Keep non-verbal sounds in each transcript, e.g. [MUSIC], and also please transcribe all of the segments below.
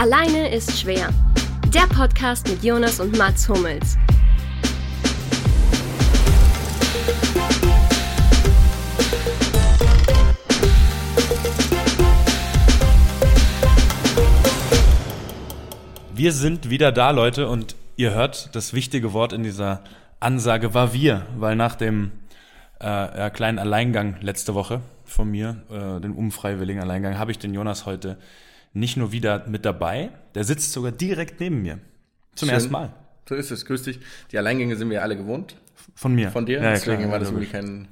Alleine ist schwer. Der Podcast mit Jonas und Mats Hummels. Wir sind wieder da, Leute, und ihr hört, das wichtige Wort in dieser Ansage war wir, weil nach dem äh, kleinen Alleingang letzte Woche von mir, äh, den unfreiwilligen Alleingang, habe ich den Jonas heute nicht nur wieder mit dabei, der sitzt sogar direkt neben mir. Zum Schön. ersten Mal. So ist es, grüß dich. Die Alleingänge sind wir alle gewohnt. Von mir. Von dir. Ja, ja, Deswegen klar, war das wirklich kein.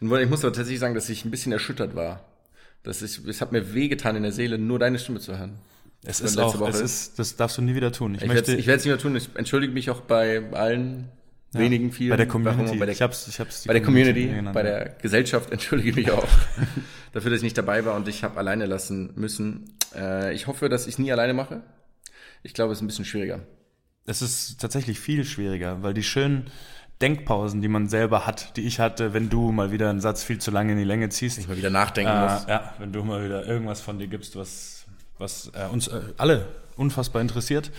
Ich muss aber tatsächlich sagen, dass ich ein bisschen erschüttert war. Das ist, es hat mir wehgetan in der Seele, nur deine Stimme zu hören. Es ist auch, Woche. es ist, das darfst du nie wieder tun. Ich, Ich werde möchte es nicht mehr tun. Ich entschuldige mich auch bei allen, wenigen, vielen. bei der Community. Bei der, ich hab's, ich hab's bei der Community, genannt. bei der Gesellschaft [LAUGHS] entschuldige ich mich auch [LAUGHS] dafür, dass ich nicht dabei war und ich habe alleine lassen müssen. Äh, ich hoffe, dass ich nie alleine mache. Ich glaube, es ist ein bisschen schwieriger. Es ist tatsächlich viel schwieriger, weil die schönen Denkpausen, die man selber hat, die ich hatte, wenn du mal wieder einen Satz viel zu lange in die Länge ziehst, Ich mal wieder nachdenken äh, muss. ja, wenn du mal wieder irgendwas von dir gibst, was, was äh, uns äh, alle unfassbar interessiert.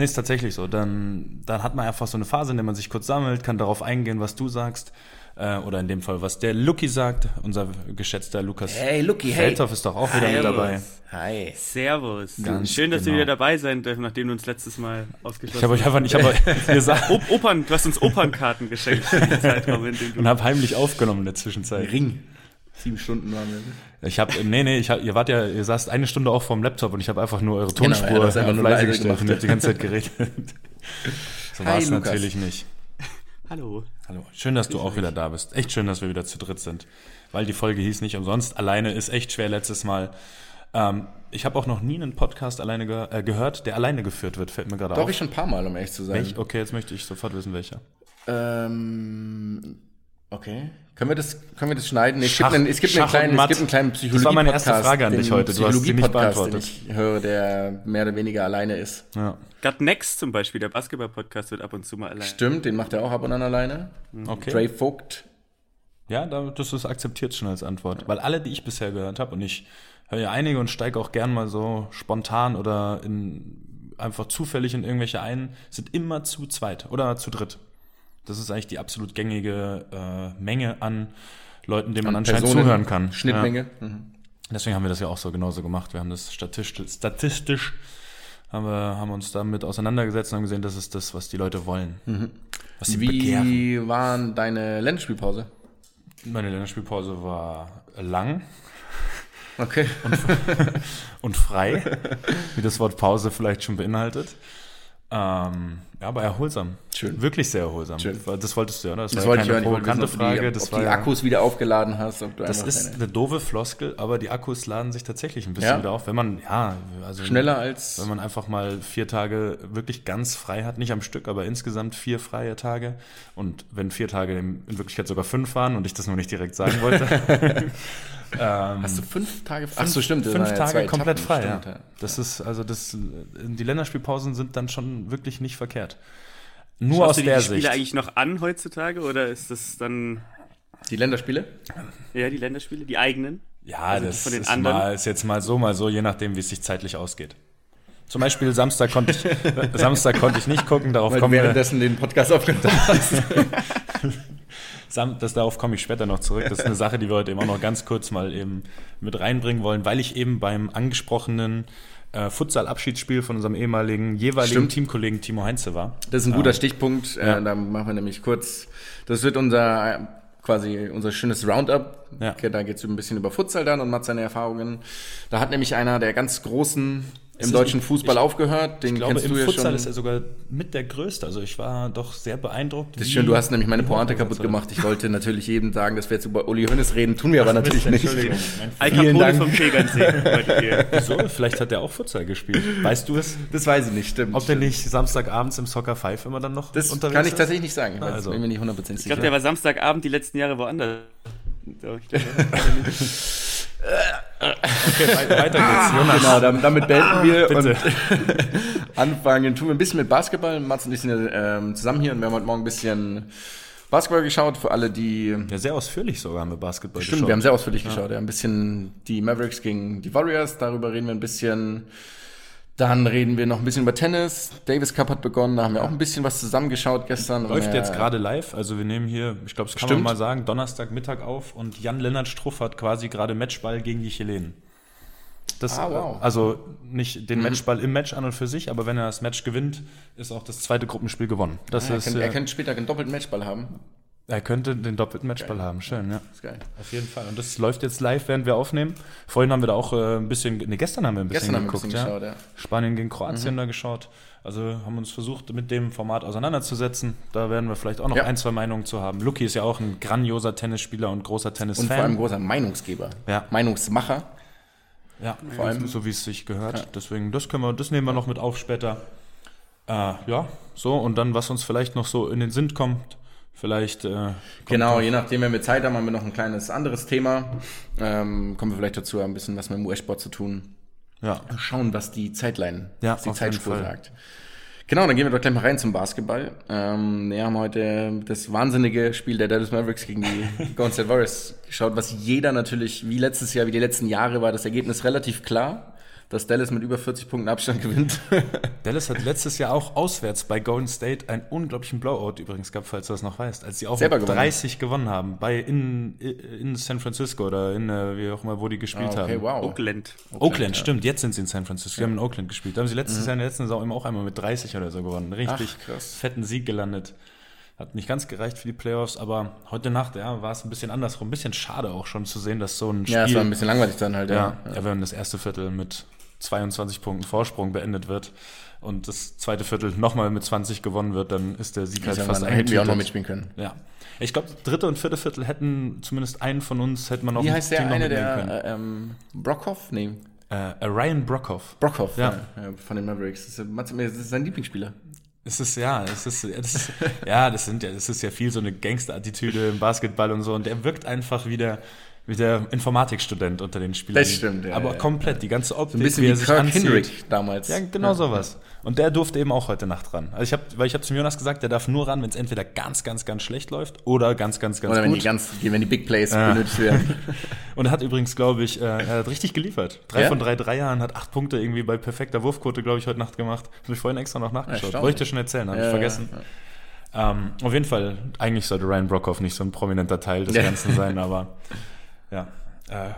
Nee, ist tatsächlich so. Dann, dann hat man einfach so eine Phase, in der man sich kurz sammelt, kann darauf eingehen, was du sagst. Äh, oder in dem Fall, was der Lucky sagt, unser geschätzter Lukas Hey, Lucky, hey. Feldhoff ist doch auch wieder mit dabei. Hi. Servus. Ganz Schön, dass genau. wir wieder dabei sein dürfen, nachdem du uns letztes Mal ausgeschlossen Ich habe euch einfach nicht, ich habe gesagt [LAUGHS] Op Opern, du hast uns Opernkarten geschenkt für den Zeitraum, in dem [LAUGHS] du und habe heimlich aufgenommen in der Zwischenzeit. Ring. Sieben Stunden waren wir. Ich habe, nee, nee, ich hab, ihr wart ja, ihr saßt eine Stunde auch vorm Laptop und ich habe einfach nur eure Genau, Tonspur ja, du hast einfach nur leise gestellt und ihr habt die ganze Zeit geredet. [LAUGHS] so war es natürlich nicht. Hallo. Hallo, schön, dass du auch wieder da bist. Echt schön, dass wir wieder zu dritt sind. Weil die Folge hieß nicht umsonst. Alleine ist echt schwer letztes Mal. Ähm, ich habe auch noch nie einen Podcast alleine ge äh, gehört, der alleine geführt wird, fällt mir gerade Doch, auf. ich schon ein paar Mal, um ehrlich zu sein. Welch? Okay, jetzt möchte ich sofort wissen, welcher. Ähm, okay. Können wir das, können wir das schneiden? Nee, Es Schach- gibt einen, es gibt einen kleinen, es gibt einen kleinen Das Psychologie-Podcast. war meine erste Frage an dich heute. Du hast sie nicht Psychologie-Podcast, beantwortet. Den ich höre, der mehr oder weniger alleine ist. Ja. Got Next zum Beispiel, der Basketball-Podcast wird ab und zu mal allein. Stimmt, den macht er auch ab und an alleine. Okay. Dre Vogt. Ja, da- das ist akzeptiert schon als Antwort. Weil alle, die ich bisher gehört habe, und ich höre ja einige und steige auch gern mal so spontan oder in, einfach zufällig in irgendwelche ein, sind immer zu zweit oder zu dritt. Das ist eigentlich die absolut gängige äh, Menge an Leuten, denen man anscheinend Personen, zuhören kann. Schnittmenge. Mhm. Ja. Deswegen haben wir das ja auch so genauso gemacht. Wir haben das statistisch, statistisch haben wir haben uns damit auseinandergesetzt und haben gesehen, das ist das, was die Leute wollen. Was sie begehren. Wie war deine Länderspielpause? Meine Länderspielpause war lang. Okay. [LAUGHS] und frei, wie das Wort Pause vielleicht schon beinhaltet. Ähm, ja, aber erholsam. Schön. Wirklich sehr erholsam. Schön. Das wolltest du ja, oder? Das, Das war ja keine hören. Wissen, provokante ob du Frage. die, Das ob war die ja, Akkus wieder aufgeladen hast. Ob das ist eine doofe Floskel, aber die Akkus laden sich tatsächlich ein bisschen Ja? wieder auf, wenn man, ja, also schneller als... wenn man einfach mal vier Tage wirklich ganz frei hat, nicht am Stück, aber insgesamt vier freie Tage. Und wenn vier Tage in Wirklichkeit sogar fünf waren und ich das nur nicht direkt sagen wollte. [LAUGHS] ähm, Hast du fünf Tage... Ach so, stimmt. fünf Tage komplett Etappen, frei. stimmt, ja. Das ist also das. Die Länderspielpausen sind dann schon wirklich nicht verkehrt. Nur Schaust aus du dir der die Spiele Sicht. eigentlich noch an heutzutage oder ist das dann, Die Länderspiele? ja, die Länderspiele, die eigenen? Ja, Also die das von den ist, anderen? mal, ist jetzt mal so, mal so, je nachdem, wie es sich zeitlich ausgeht. Zum Beispiel Samstag konnte ich, [LAUGHS] Samstag konnte ich nicht gucken, darauf Weil kommen wir, währenddessen den Podcast aufgenommen hast. [LAUGHS] Das, darauf komme ich später noch zurück. Das ist eine Sache, die wir heute eben auch noch ganz kurz mal eben mit reinbringen wollen, weil ich eben beim angesprochenen äh, Futsal-Abschiedsspiel von unserem ehemaligen jeweiligen Stimmt. Teamkollegen Timo Heinze war. Das ist ein guter Stichpunkt. Ja. Äh, da machen wir nämlich kurz. Das wird unser quasi unser schönes Roundup. Ja. Okay, Da geht es ein bisschen über Futsal dann und Matt seine Erfahrungen. Da hat nämlich einer der ganz großen im ist- deutschen Fußball ich- aufgehört. Den Ich glaube, kennst im du ja Futsal schon. ist er sogar mit der größte. Also ich war doch sehr beeindruckt. das ist schön, du hast nämlich meine Pointe kaputt ist. gemacht. Ich wollte natürlich jedem sagen, dass wir jetzt über Uli Hoeneß reden, tun wir aber natürlich nicht. Entschuldigung. Mein Al Vielen Capone Dank. vom Tegernsee. [LAUGHS] Wieso? Vielleicht hat er auch Futsal gespielt. Weißt du es? Das weiß ich nicht, stimmt. Ob der nicht Samstagabends im Soccer 5 immer dann noch das unterwegs kann ich ist? tatsächlich nicht sagen. Ich weiß, Also. bin mir nicht hundertprozentig Ich glaube, sicher. der war Samstagabend die letzten Jahre woanders. [LAUGHS] Okay, wei- weiter geht's. Jonas. Genau, damit, damit beenden wir Bitte. und [LAUGHS] anfangen. Tun wir ein bisschen mit Basketball. Mats und ich sind ja ähm, zusammen hier und wir haben heute Morgen ein bisschen Basketball geschaut. Für alle, die. Ja, sehr ausführlich sogar haben wir Basketball Stimmt, wir haben sehr ausführlich geschaut. Ja, ein bisschen die Mavericks gegen die Warriors. Darüber reden wir ein bisschen. Dann reden wir noch ein bisschen über Tennis. Davis Cup hat begonnen, da haben wir auch ein bisschen was zusammengeschaut gestern. Läuft Äh, jetzt gerade live, also wir nehmen hier, ich glaube, das kann Stimmt. man mal sagen, Donnerstagmittag auf und Jan-Lennart Struff hat quasi gerade Matchball gegen die Chilenen. Das, Ah, wow. äh, Also nicht den Matchball im Match an und für sich, aber wenn er das Match gewinnt, ist auch das zweite Gruppenspiel gewonnen. Das er, ist, äh, er könnte später einen doppelten Matchball haben. Er könnte den doppelten Matchball Geil. haben, schön, ja. Das ist geil. Auf jeden Fall. Und das läuft jetzt live, während wir aufnehmen. Vorhin haben wir da auch äh, ein bisschen, ne, gestern haben wir ein bisschen Gestern haben wir ein geguckt, bisschen ja. geschaut, ja. Spanien gegen Kroatien da geschaut. Also haben uns versucht, mit dem Format auseinanderzusetzen. Da werden wir vielleicht auch noch Ja. ein, zwei Meinungen zu haben. Luki ist ja auch ein grandioser Tennisspieler und großer Und vor allem Tennisfan. großer Meinungsgeber. Ja. Meinungsmacher. Ja, Vor allem- so wie es sich gehört. Deswegen, das können wir, das nehmen wir noch mit auf später. Äh, ja, so und dann, was uns vielleicht noch so in den Sinn kommt. Vielleicht. Äh, Genau, je nachdem, wenn wir Zeit haben, haben wir noch ein kleines anderes Thema. Ähm, kommen wir vielleicht dazu, ein bisschen was mit dem US-Sport zu tun. Ja, Schauen, was die Zeitline, Ja, was die Zeitspur sagt. Genau, dann gehen wir doch gleich mal rein zum Basketball. Ähm, wir haben heute das wahnsinnige Spiel der Dallas Mavericks gegen die [LAUGHS] Golden State Warriors geschaut, was jeder natürlich, wie letztes Jahr, wie die letzten Jahre, war das Ergebnis relativ klar, dass Dallas mit über 40 Punkten Abstand [LAUGHS] gewinnt. Dallas hat letztes Jahr auch auswärts bei Golden State einen unglaublichen Blowout übrigens gehabt, falls du das noch weißt, als sie auch Selber mit gewonnen. 30 gewonnen haben, bei in, in San Francisco oder in, äh, wie auch immer, wo die gespielt Ah, okay, haben. wow. Oakland. Oakland, stimmt, jetzt sind sie in San Francisco. Die haben in Oakland gespielt. Da haben sie letztes Jahr in der letzten Saison immer auch einmal mit 30 oder so gewonnen. Richtig Ach, krass. fetten Sieg gelandet. Hat nicht ganz gereicht für die Playoffs, aber heute Nacht ja, war es ein bisschen andersrum. Ein bisschen schade auch schon zu sehen, dass so ein Spiel. Ja, es war ein bisschen langweilig dann halt, Ja, ja. ja. wenn das erste Viertel mit 22 Punkten Vorsprung beendet wird und das zweite Viertel nochmal mit 20 gewonnen wird, dann ist der Sieg halt Ich sag fast mal, da hätten wir auch noch mitspielen können. Ja. Ich glaube, dritte und vierte Viertel hätten zumindest einen von uns, hätte man noch Wie heißt der eine, der, äh, ähm, Brockhoff? Nee, Äh, äh, Ryan Brockhoff. Brockhoff, Ja. ja. von den Mavericks. Das ist, das ist sein Lieblingsspieler. Es ist ja, es ist, ist ja, das sind ja, das ist ja viel so eine Gangster-Attitüde im Basketball und so und der wirkt einfach wie der, wie der Informatikstudent unter den Spielern. Das stimmt, ja, Aber ja. komplett, die ganze Optik, So ein bisschen wie wie er sich Kirk anzieht. Hinrich damals. Ja, genau sowas. Und der durfte eben auch heute Nacht ran. Also ich habe, weil ich habe zum Jonas gesagt, der darf nur ran, wenn es entweder ganz, ganz, ganz schlecht läuft oder ganz, ganz, ganz Oder wenn die, gut. ganz, die- wenn die Big Plays benötigt werden. [LAUGHS] Und er hat übrigens, glaube ich, äh, er hat richtig geliefert. Drei Ja? von drei Dreiern, hat acht Punkte irgendwie bei perfekter Wurfquote, glaube ich, heute Nacht gemacht. Habe ich vorhin extra noch nachgeschaut. Wollte ich dir schon erzählen, habe ich Ja, vergessen. Ähm, auf jeden Fall, eigentlich sollte Ryan Brockhoff nicht so ein prominenter Teil des Ja. Ganzen sein, aber [LAUGHS] ja, äh,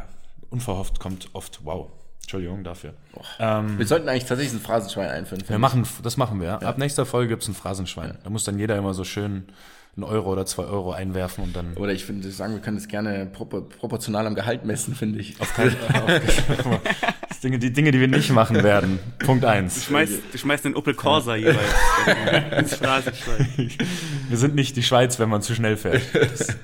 unverhofft kommt oft wow. Entschuldigung dafür. Ähm, Wir sollten eigentlich tatsächlich ein Phrasenschwein einführen. wir machen, das machen wir. ja. Ab nächster Folge gibt's ein Phrasenschwein. Da muss dann jeder immer so schön einen Euro oder zwei Euro einwerfen und dann ich. Oder ich finde, sagen, wir können das gerne propor propportional am Gehalt messen, finde ich. auf keinen [LAUGHS] das Dinge, die Dinge, die wir nicht machen werden. Punkt Du eins. schmeißt, du schmeißt den Opel Corsa jeweils [LAUGHS] ins Phrasenschwein. Wir sind nicht die Schweiz, wenn man zu schnell fährt. Das, [LAUGHS]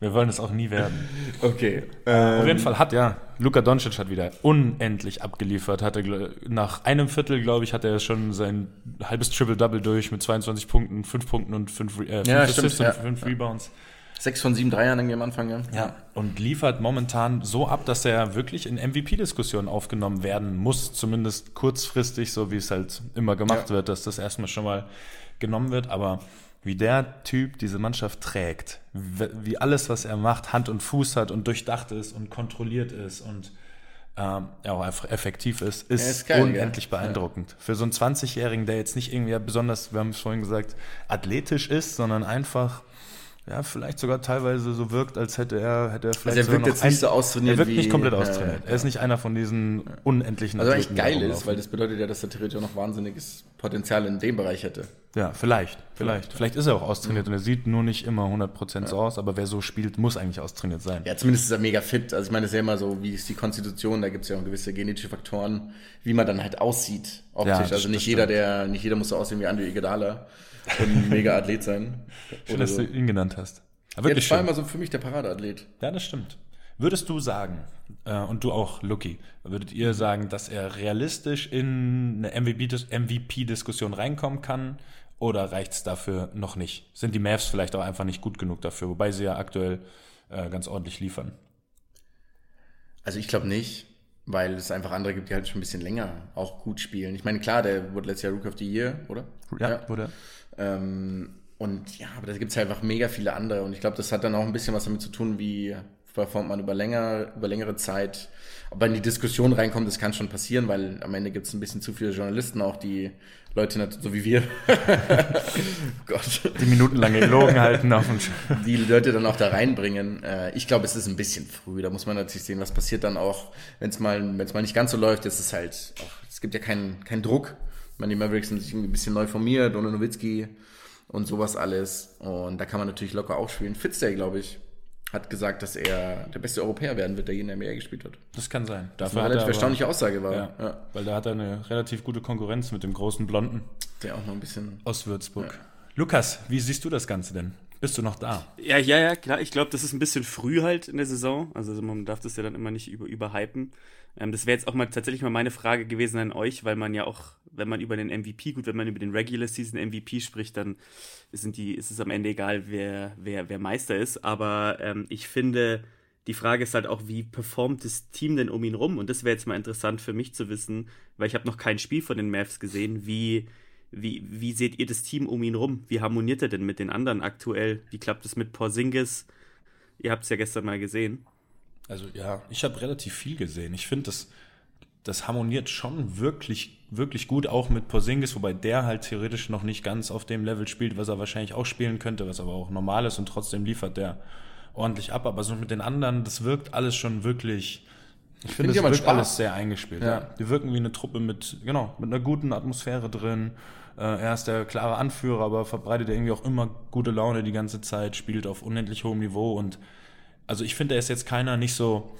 wir wollen es auch nie werden. Okay. Auf jeden Fall hat ja, Luka Doncic hat wieder unendlich abgeliefert. Hatte nach einem Viertel, glaube ich, hat er schon sein halbes Triple-Double durch mit 22 Punkten, 5 Punkten und 5 äh, fünf Ja, Assists und ja. 5 Rebounds. Sechs von sieben Dreiern irgendwie am Anfang, ja. Ja, und liefert momentan so ab, dass er wirklich in MVP-Diskussionen aufgenommen werden muss, zumindest kurzfristig, so wie es halt immer gemacht Ja. wird, dass das erstmal schon mal genommen wird. Aber wie der Typ diese Mannschaft trägt, wie alles, was er macht, Hand und Fuß hat und durchdacht ist und kontrolliert ist und ähm, ja, auch einfach effektiv ist, ist, Ja, ist geil, unendlich gell? beeindruckend. Für so einen 20-Jährigen, der jetzt nicht irgendwie besonders, wir haben es vorhin gesagt, athletisch ist, sondern einfach ja, vielleicht sogar teilweise so wirkt, als hätte er, hätte er vielleicht Also er wirkt jetzt nicht so austrainiert Er wirkt wie- nicht komplett Ja, austrainiert. ja, Er ist nicht einer von diesen unendlichen Also eigentlich Athleten, die geil ist, weil das bedeutet ja, dass er theoretisch auch noch wahnsinniges Potenzial in dem Bereich hätte. Ja, vielleicht, vielleicht. Vielleicht ist er auch austrainiert und er sieht nur nicht immer 100% so aus, aber wer so spielt, muss eigentlich austrainiert sein. Ja, zumindest ist er mega fit. Also ich meine, das ist ja immer so, wie ist die Konstitution, da gibt es ja auch gewisse genetische Faktoren, wie man dann halt aussieht optisch. Ja, also nicht jeder, der, nicht jeder muss so aussehen wie André Iguodala und ein mega Athlet sein. [LAUGHS] Schön, dass so. du ihn genannt hast. Aber Ja, wirklich das war immer so für mich der Paradeathlet. Ja, das stimmt. Würdest du sagen, äh, und du auch, Lucky, würdet ihr sagen, dass er realistisch in eine MVP-Dis- MVP-Diskussion reinkommen kann oder reicht es dafür noch nicht? Sind die Mavs vielleicht auch einfach nicht gut genug dafür, wobei sie ja aktuell äh, ganz ordentlich liefern? Also ich glaube nicht, weil es einfach andere gibt, die halt schon ein bisschen länger auch gut spielen. Ich meine, klar, der wurde letztes Jahr Rook of the Year, oder? wurde. Ähm, und ja, aber da gibt es halt einfach mega viele andere. Und ich glaube, das hat dann auch ein bisschen was damit zu tun, wie performt man über, länger, über längere Zeit. Ob man in die Diskussion reinkommt, das kann schon passieren, weil am Ende gibt es ein bisschen zu viele Journalisten auch, die Leute, so wie wir, [LAUGHS] Gott. die minutenlange gelogen halten auf dem die Leute dann auch da reinbringen. Äh, ich glaube, es ist ein bisschen früh. Da muss man natürlich sehen, was passiert dann auch, wenn es mal, wenn es mal nicht ganz so läuft. Es ist halt, auch, es gibt ja keinen keinen Druck. Ich meine, die Mavericks sind sich ein bisschen neu formiert, ohne Nowitzki und sowas alles. Und da kann man natürlich locker auch spielen. Fitzday, glaube ich, hat gesagt, dass er der beste Europäer werden wird, der je in der NBA gespielt hat. Das kann sein. Das eine relativ erstaunliche Aussage war. Ja, ja. Weil da hat er eine relativ gute Konkurrenz mit dem großen Blonden. Der auch noch ein bisschen. Aus Würzburg. Ja. Lukas, wie siehst du das Ganze denn? Bist du noch da? Ja, ja, ja, klar. Ich glaube, das ist ein bisschen früh halt in der Saison. Also man darf das ja dann immer nicht über, überhypen. Ähm, das wäre jetzt auch mal tatsächlich mal meine Frage gewesen an euch, weil man ja auch, wenn man über den MVP, gut, wenn man über den Regular Season MVP spricht, dann sind die, ist es am Ende egal, wer, wer, wer Meister ist. Aber ähm, ich finde, die Frage ist halt auch, wie performt das Team denn um ihn rum? Und das wäre jetzt mal interessant für mich zu wissen, weil ich habe noch kein Spiel von den Mavs gesehen. Wie, wie, wie seht ihr das Team um ihn rum? Wie harmoniert er denn mit den anderen aktuell? Wie klappt es mit Porzingis? Ihr habt es ja gestern mal gesehen. Also ja, ich habe relativ viel gesehen. Ich finde, das, das harmoniert schon wirklich, wirklich gut, auch mit Porzingis, wobei der halt theoretisch noch nicht ganz auf dem Level spielt, was er wahrscheinlich auch spielen könnte, was aber auch normal ist und trotzdem liefert der ordentlich ab. Aber so mit den anderen, das wirkt alles schon wirklich. Ich finde, es wirkt Spaß. alles sehr eingespielt. Ja. ja. Die wirken wie eine Truppe mit, genau, mit einer guten Atmosphäre drin. Äh, er ist der klare Anführer, aber verbreitet irgendwie auch immer gute Laune die ganze Zeit, spielt auf unendlich hohem Niveau und also ich finde, er ist jetzt keiner nicht so,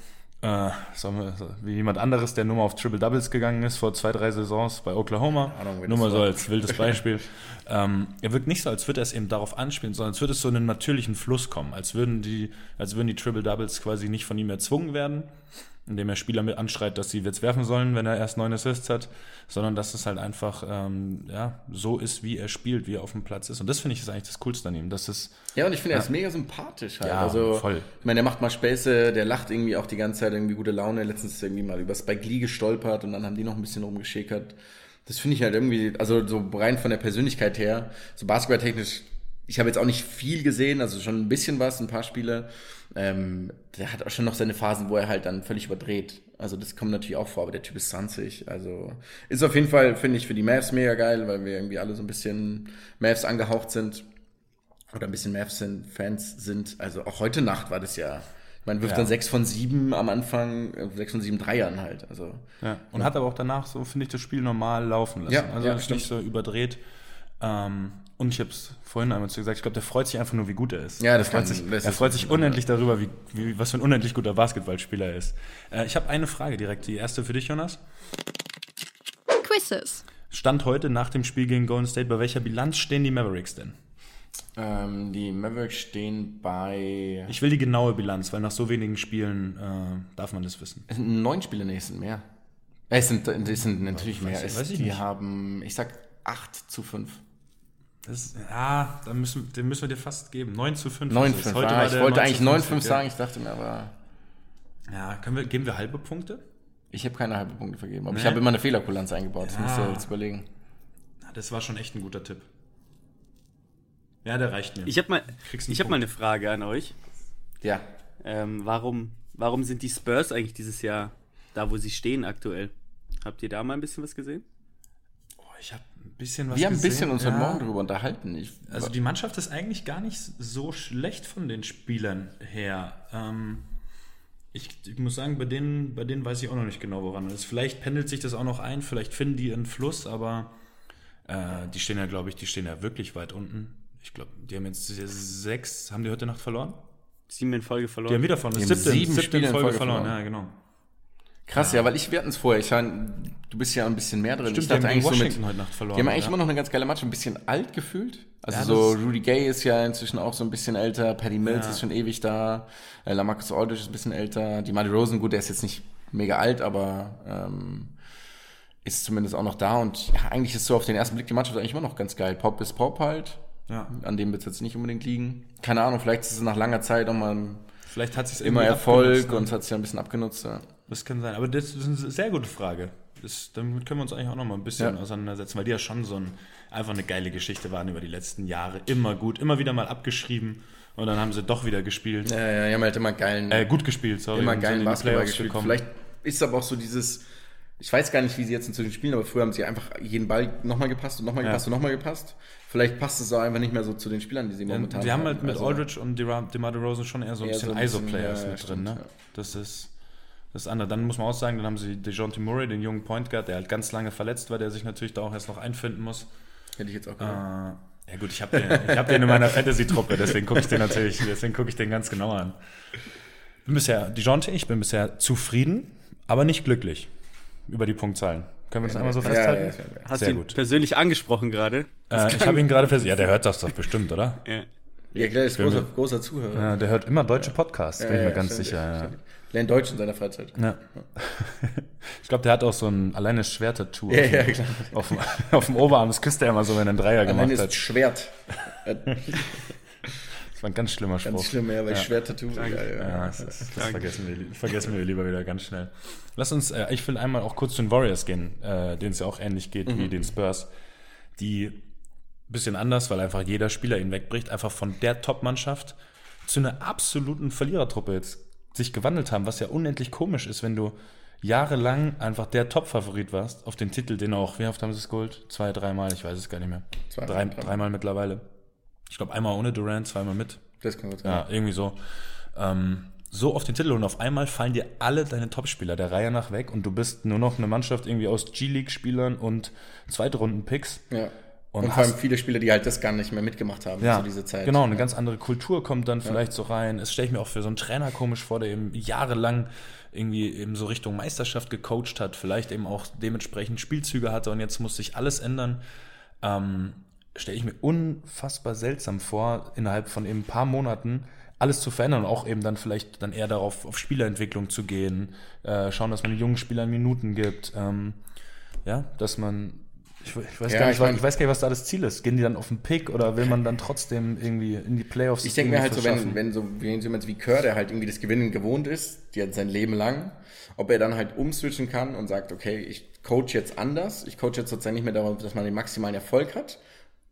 äh, wir, wie jemand anderes, der nur mal auf Triple Doubles gegangen ist vor zwei, drei Saisons bei Oklahoma. Ahnung, nur mal so als wildes [LAUGHS] Beispiel. ähm, er wirkt nicht so, als würde er es eben darauf anspielen, sondern als würde es so in einen natürlichen Fluss kommen, als würden die, als würden die Triple Doubles quasi nicht von ihm erzwungen werden, indem er Spieler mit anschreit, dass sie jetzt werfen sollen, wenn er erst neun Assists hat, sondern dass es halt einfach ähm, ja, so ist, wie er spielt, wie er auf dem Platz ist. Und das finde ich ist eigentlich das Coolste an ihm. Das ist, ja, und ich finde, ja. er ist mega sympathisch halt. Ja, also, voll. Ich meine, der macht mal Späße, der lacht irgendwie auch die ganze Zeit irgendwie gute Laune. Letztens ist er irgendwie mal über Spike Lee gestolpert und dann haben die noch ein bisschen rumgeschickert. Das finde ich halt irgendwie, also so rein von der Persönlichkeit her, so basketballtechnisch ich habe jetzt auch nicht viel gesehen, also schon ein bisschen was, ein paar Spiele. Ähm, der hat auch schon noch seine Phasen, wo er halt dann völlig überdreht. Also das kommt natürlich auch vor, aber der Typ ist 20. Also ist auf jeden Fall, finde ich, für die Mavs mega geil, weil wir irgendwie alle so ein bisschen Mavs angehaucht sind. Oder ein bisschen Mavs-Fans sind. Also auch heute Nacht war das ja. Man wirft ja. dann sechs von sieben am Anfang, äh, sechs von sieben Dreiern halt. Also, ja. Und ja. hat aber auch danach so, finde ich, das Spiel normal laufen lassen. Ja, also ja, nicht so überdreht. Ähm, und ich habe es vorhin einmal zu gesagt, ich glaube, der freut sich einfach nur, wie gut er ist. Ja, das er freut sich, er freut sich unendlich darüber, wie, wie, was für ein unendlich guter Basketballspieler er ist. Äh, ich habe eine Frage direkt, die erste für dich, Jonas. Quizzes. Stand heute nach dem Spiel gegen Golden State, bei welcher Bilanz stehen die Mavericks denn? Ähm, die Mavericks stehen bei. Ich will die genaue Bilanz, weil nach so wenigen Spielen äh, darf man das wissen. Es sind neun Spiele, nee, es sind mehr. Es sind, es sind natürlich mehr. Weiß, weiß die nicht. haben, ich sag 8 zu 5. Das, ja, da müssen, den müssen wir dir fast geben. 9 zu 5. 9 zu 5. Heute ah, ich wollte eigentlich 9 zu 5 sagen, ich dachte mir aber. Ja, können wir, geben wir halbe Punkte? Ich habe keine halbe Punkte vergeben, aber nee. ich habe immer eine Fehlerkulanz eingebaut. Das ja. musst du jetzt überlegen. Das war schon echt ein guter Tipp. Ja, der reicht mir. Ich habe mal, hab mal eine Frage an euch. Ja. Ähm, warum, warum sind die Spurs eigentlich dieses Jahr da, wo sie stehen aktuell? Habt ihr da mal ein bisschen was gesehen? Ich habe bisschen was Wir haben ein bisschen uns ja. heute Morgen darüber unterhalten. Ich, also die Mannschaft ist eigentlich gar nicht so schlecht von den Spielern her. Ähm, ich, ich, muss sagen, bei denen, bei denen weiß ich auch noch nicht genau, woran es ist. Vielleicht pendelt sich das auch noch ein, vielleicht finden die einen Fluss, aber äh, die stehen ja, glaube ich, die stehen ja wirklich weit unten. Ich glaube, die haben jetzt sechs, haben die heute Nacht verloren? Sieben in Folge verloren. Die haben wieder verloren. Siebte, sieben siebte in Folge, Folge verloren. verloren. Ja, genau. Krass, ja, ja weil ich, wir hatten es vorher. Ich, du bist ja ein bisschen mehr drin. Stimmt, ich dachte eigentlich Washington so mit, heute Nacht verloren. Die haben eigentlich ja. immer noch eine ganz geile Mannschaft, ein bisschen alt gefühlt. Also ja, so Rudy Gay ist ja inzwischen auch so ein bisschen älter, Paddy Mills ist schon ewig da, äh, Lamarcus Aldridge ist ein bisschen älter, die Marty Rosen, gut, der ist jetzt nicht mega alt, aber ähm, ist zumindest auch noch da und ja, eigentlich ist so auf den ersten Blick die Mannschaft eigentlich immer noch ganz geil. Pop ist Pop halt. Ja. An dem wird es jetzt nicht unbedingt liegen. Keine Ahnung, vielleicht ist es nach langer Zeit auch mal Vielleicht hat immer Erfolg ne? und es hat sich ein bisschen abgenutzt. Ja. Das kann sein. Aber das ist eine sehr gute Frage. Das, damit können wir uns eigentlich auch noch mal ein bisschen ja. auseinandersetzen, weil die ja schon so ein, einfach eine geile Geschichte waren über die letzten Jahre. Immer gut, immer wieder mal abgeschrieben Und dann haben sie doch wieder gespielt. Ja, ja, die haben halt immer geilen, Äh, gut gespielt, sorry. immer geilen Basketball gespielt. gekommen. Vielleicht ist aber auch so dieses, ich weiß gar nicht, wie sie jetzt inzwischen spielen, aber früher haben sie einfach jeden Ball nochmal gepasst und nochmal Ja. gepasst und nochmal gepasst. Vielleicht passt es auch einfach nicht mehr so zu den Spielern, die sie momentan Die haben halt mit Also, Aldridge und DeMar DeRozan schon eher so ein bisschen so ISO-Players ja, ja, mit drin. Ne? ja. Das ist das andere. Dann muss man auch sagen, dann haben sie DeJounte Murray, den jungen Point Guard, der halt ganz lange verletzt war, der sich natürlich da auch erst noch einfinden muss. Hätte ich jetzt auch Äh, gesagt. ja gut, ich habe den, ich hab den in meiner Fantasy-Truppe, deswegen gucke ich den natürlich, deswegen gucke ich den ganz genau an. Bin bisher, DeJounte, ich bin bisher zufrieden, aber nicht glücklich über die Punktzahlen. Können wir das einmal so Ja, festhalten? ja, ja, ja. Hast Sehr du ihn gut. persönlich angesprochen gerade? Äh, ich habe ihn gerade fest. Ja, der hört das doch bestimmt, oder? Ja. Ja, klar, ist großer, großer Zuhörer. Ja, der hört immer deutsche Podcasts, bin ich mir ganz stimmt, sicher. Lernt Deutsch in seiner Freizeit. Ja. Ich glaube, der hat auch so ein alleine Schwertattoo. Ja, auf, ja, dem- klar. auf, dem, auf dem Oberarm. Das küsst er immer so, wenn er einen Dreier Allein gemacht ist hat. Schwert. Äh, Das war ein ganz schlimmer Spruch. Ganz schlimm, ja, weil Ja. Schwert-Tattoo. Ja, ja. Ja, das, ist, das vergessen, wir, vergessen wir lieber wieder ganz schnell. Lass uns, äh, ich will einmal auch kurz zu den Warriors gehen, äh, denen es ja auch ähnlich geht Mhm. wie den Spurs, die bisschen anders, weil einfach jeder Spieler ihn wegbricht, einfach von der Top-Mannschaft zu einer absoluten Verlierertruppe jetzt sich gewandelt haben, was ja unendlich komisch ist, wenn du jahrelang einfach der Top-Favorit warst auf den Titel, den auch, wie oft haben sie es geholt? Zwei, dreimal, ich weiß es gar nicht mehr. Zweimal, Drei, dreimal. dreimal mittlerweile. Ich glaube einmal ohne Durant, zweimal mit. Das kann gut sein. Ja, irgendwie so. Ähm, so auf den Titel und auf einmal fallen dir alle deine Topspieler der Reihe nach weg und du bist nur noch eine Mannschaft irgendwie aus G-League-Spielern und Zweitrunden-Picks. Ja. Und Und, vor allem viele Spieler, die halt das gar nicht mehr mitgemacht haben Ja, zu dieser Zeit. genau, eine ganz andere Kultur kommt dann vielleicht so rein. Es stelle ich mir auch für so einen Trainer komisch vor, der eben jahrelang irgendwie eben so Richtung Meisterschaft gecoacht hat, vielleicht eben auch dementsprechend Spielzüge hatte und jetzt muss sich alles ändern. Ähm, stelle ich mir unfassbar seltsam vor, innerhalb von eben ein paar Monaten alles zu verändern und auch eben dann vielleicht dann eher darauf auf Spielerentwicklung zu gehen, äh, schauen, dass man den jungen Spielern Minuten gibt, ähm, ja, dass man ich, ich, weiß Ja, gar nicht, ich was- mein- ich weiß gar nicht, was da das Ziel ist. Gehen die dann auf den Pick oder will man dann trotzdem irgendwie in die Playoffs Ich denke mir halt so, wenn, wenn so jemand wie Kerr, der halt irgendwie das Gewinnen gewohnt ist, die hat sein Leben lang, ob er dann halt umswitchen kann und sagt, okay, ich coach jetzt anders, ich coach jetzt sozusagen nicht mehr darauf, dass man den maximalen Erfolg hat,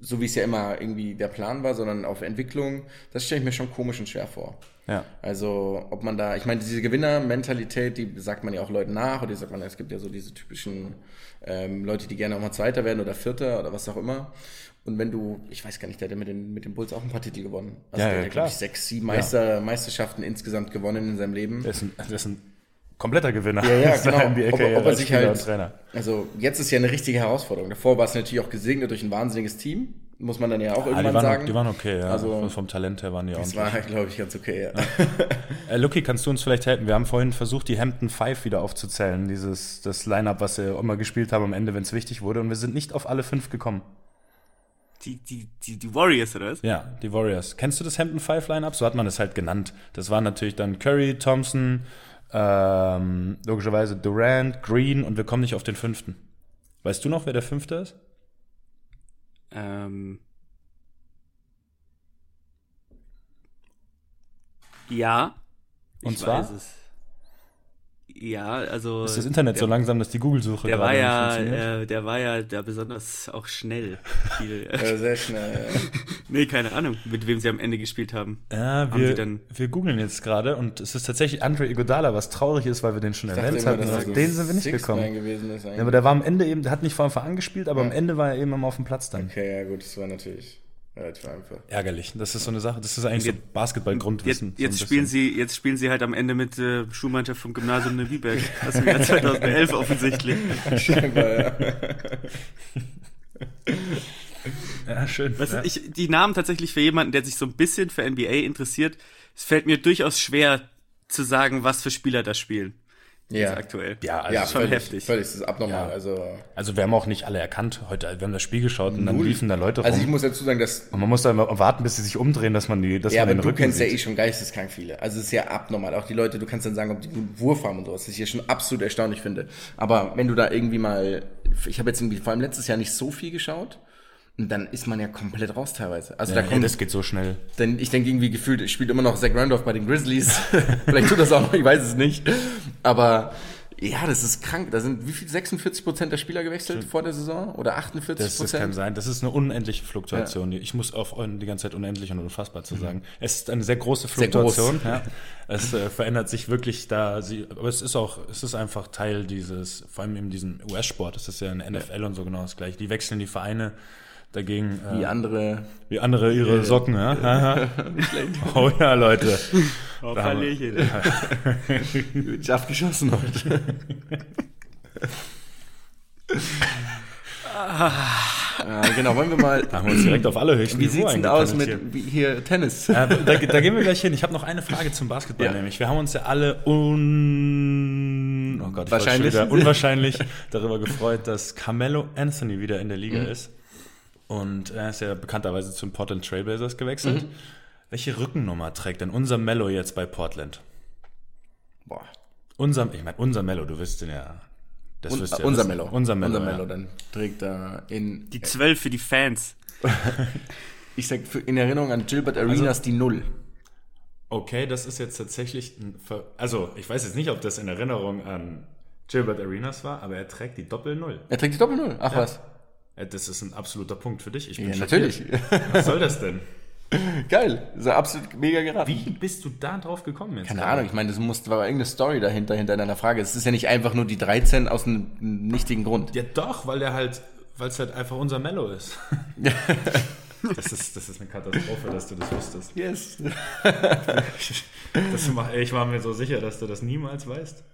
so wie es ja immer irgendwie der Plan war, sondern auf Entwicklung, das stelle ich mir schon komisch und schwer vor. Ja. Also, ob man da, ich meine, diese Gewinnermentalität, die sagt man ja auch Leuten nach, oder die sagt man, es gibt ja so diese typischen ähm, Leute, die gerne auch mal Zweiter werden oder Vierter oder was auch immer. Und wenn du, ich weiß gar nicht, der hat ja mit den, mit den Bulls auch ein paar Titel gewonnen. Also Ja, der ja, hat, klar. glaube ich, sechs, sieben Meister, Meisterschaften insgesamt gewonnen in seinem Leben. Der ist ein, der ist ein kompletter Gewinner. Ja, ja, [LAUGHS] Das genau. NBA Ob, ob er sich halt, Trainer. also jetzt ist ja eine richtige Herausforderung. Davor war es natürlich auch gesegnet durch ein wahnsinniges Team, muss man dann ja auch Ah, die, irgendwann waren, sagen. die waren okay, ja. Also- Vom- vom Talent her waren die das ordentlich. war, glaube ich, ganz okay. Ja. [LAUGHS] Äh, Lucky, kannst du uns vielleicht helfen? Wir haben vorhin versucht, die Hampton Five wieder aufzuzählen, dieses das Line-Up, was sie immer gespielt haben am Ende, wenn es wichtig wurde, und wir sind nicht auf alle fünf gekommen. Die, die, die, die Warriors, oder was? Ja, die Warriors. Kennst du das Hampton Five Line-Up? So hat man es halt genannt. Das waren natürlich dann Curry, Thompson, ähm, logischerweise Durant, Green und wir kommen nicht auf den fünften. Weißt du noch, wer der fünfte ist? Ähm. Ja. Und zwar? weiß es. Ja, also. Ist das Internet der, so langsam, dass die Google-Suche Der war gerade ja, nicht funktioniert? äh, der war ja da besonders auch schnell. Viel, [LAUGHS] Ja, sehr schnell. Ja. [LAUGHS] nee, keine Ahnung, mit wem sie am Ende gespielt haben. Ja, Haben wir, dann- wir googeln jetzt gerade und es ist tatsächlich Andre Iguodala, was traurig ist, weil wir den schon erwähnt Auf er den sind wir nicht Six-Man gekommen. gewesen ist Ja, aber der war am Ende eben, der hat nicht von Anfang an gespielt, aber am Ende war er eben immer auf dem Platz dann. Okay, ja gut, das war natürlich relativ einfach. Ärgerlich. Das ist so eine Sache, das ist eigentlich so Jetzt, Basketball-Grundwissen. jetzt so ein spielen sie, jetzt spielen sie halt am Ende mit äh, Schulmannschaft vom Gymnasium in Wieberg. Das im Jahr 2011 offensichtlich. Scheinbar, ja. [LAUGHS] Ja, schön. Weißt du, ja. ich, die Namen tatsächlich für jemanden, der sich so ein bisschen für NBA interessiert, es fällt mir durchaus schwer zu sagen, was für Spieler da spielen. Ja, Jetzt aktuell. ja, also ja schon völlig, heftig. Völlig, das ist abnormal. Ja. Also, also wir haben auch nicht alle erkannt heute. Wir haben das Spiel geschaut und dann Null. liefen da Leute rum. also ich muss dazu sagen, dass und man muss da immer warten, bis sie sich umdrehen, dass man die, dass ja, man aber den du Rücken kennst ja sieht. eh schon geisteskrank viele. Also es ist ja abnormal. Auch die Leute, du kannst dann sagen, ob die einen Wurf haben und sowas, was ich ja schon absolut erstaunlich finde. Aber wenn du da irgendwie mal, ich habe jetzt irgendwie vor allem letztes Jahr nicht so viel geschaut, und dann ist man ja komplett raus teilweise. Also ja, da kommt, das geht so schnell. denn ich denke irgendwie gefühlt, spielt immer noch Zach Randolph bei den Grizzlies. [LAUGHS] Vielleicht tut das auch noch, ich weiß es nicht. Aber Ja, das ist krank. Da sind wie viel? 46 Prozent der Spieler gewechselt vor der Saison? Oder 48 Das, das kann Prozent? sein. Das ist eine unendliche Fluktuation. Ich muss auf die ganze Zeit unendlich und unfassbar zu sagen. Es ist eine sehr große Sehr groß. Fluktuation. Ja. Es äh, verändert sich wirklich da. Sie, aber es ist auch, es ist einfach Teil dieses, vor allem in diesem US-Sport. Das ist ja in NFL und so genau das gleiche. Die wechseln die Vereine dagegen. Äh, Wie andere. wie andere ihre Socken, ja? Aha. [LAUGHS] [LAUGHS] oh ja, Leute. Auf Da haben wir- Hallöchen. Schaff [LAUGHS] geschossen heute. ja, genau, wollen wir mal. Da haben wir uns direkt auf alle höchsten Wie sieht's denn aus mit hier Tennis? hier. Äh, da, da gehen wir gleich hin. Ich habe noch eine Frage zum Basketball Ja. nämlich. Wir haben uns ja alle un oh Gott, ich Wahrscheinlich. wieder unwahrscheinlich darüber gefreut, dass Carmelo Anthony wieder in der Liga Mhm. ist. Und er ist ja bekannterweise zum Portland Trailblazers gewechselt. Mhm. Welche Rückennummer trägt denn unser Mello jetzt bei Portland? Boah. Unser, ich meine, unser Mello, du wirst den ja. Das Un, wirst du ja unser. Mello. Unser Mello. Unser ja. Mello, dann trägt er in. Die 12 für die Fans. [LAUGHS] Ich sag für, in Erinnerung an Gilbert Arenas die Null. Okay, das ist jetzt tatsächlich ein Ver also ich weiß jetzt nicht, ob das in Erinnerung an Gilbert Arenas war, aber er trägt die Doppel-Null. Er trägt die Doppel-Null. Ach was. Äh, Das ist ein absoluter Punkt für dich. Ich bin Ja, natürlich. Was soll das denn? [LAUGHS] Geil. Ist ja absolut mega geraten. Wie bist du da drauf gekommen jetzt? Keine gerade? Ahnung, ich meine, das muss, war irgendeine Story dahinter, hinter deiner Frage. Es ist ja nicht einfach nur die 13 aus einem nichtigen Grund. Ja doch, weil der halt, weil es halt einfach unser Mello ist. [LAUGHS] das ist. Das ist eine Katastrophe, dass du das wusstest. Yes. [LAUGHS] Das ich war mir so sicher, dass du das niemals weißt.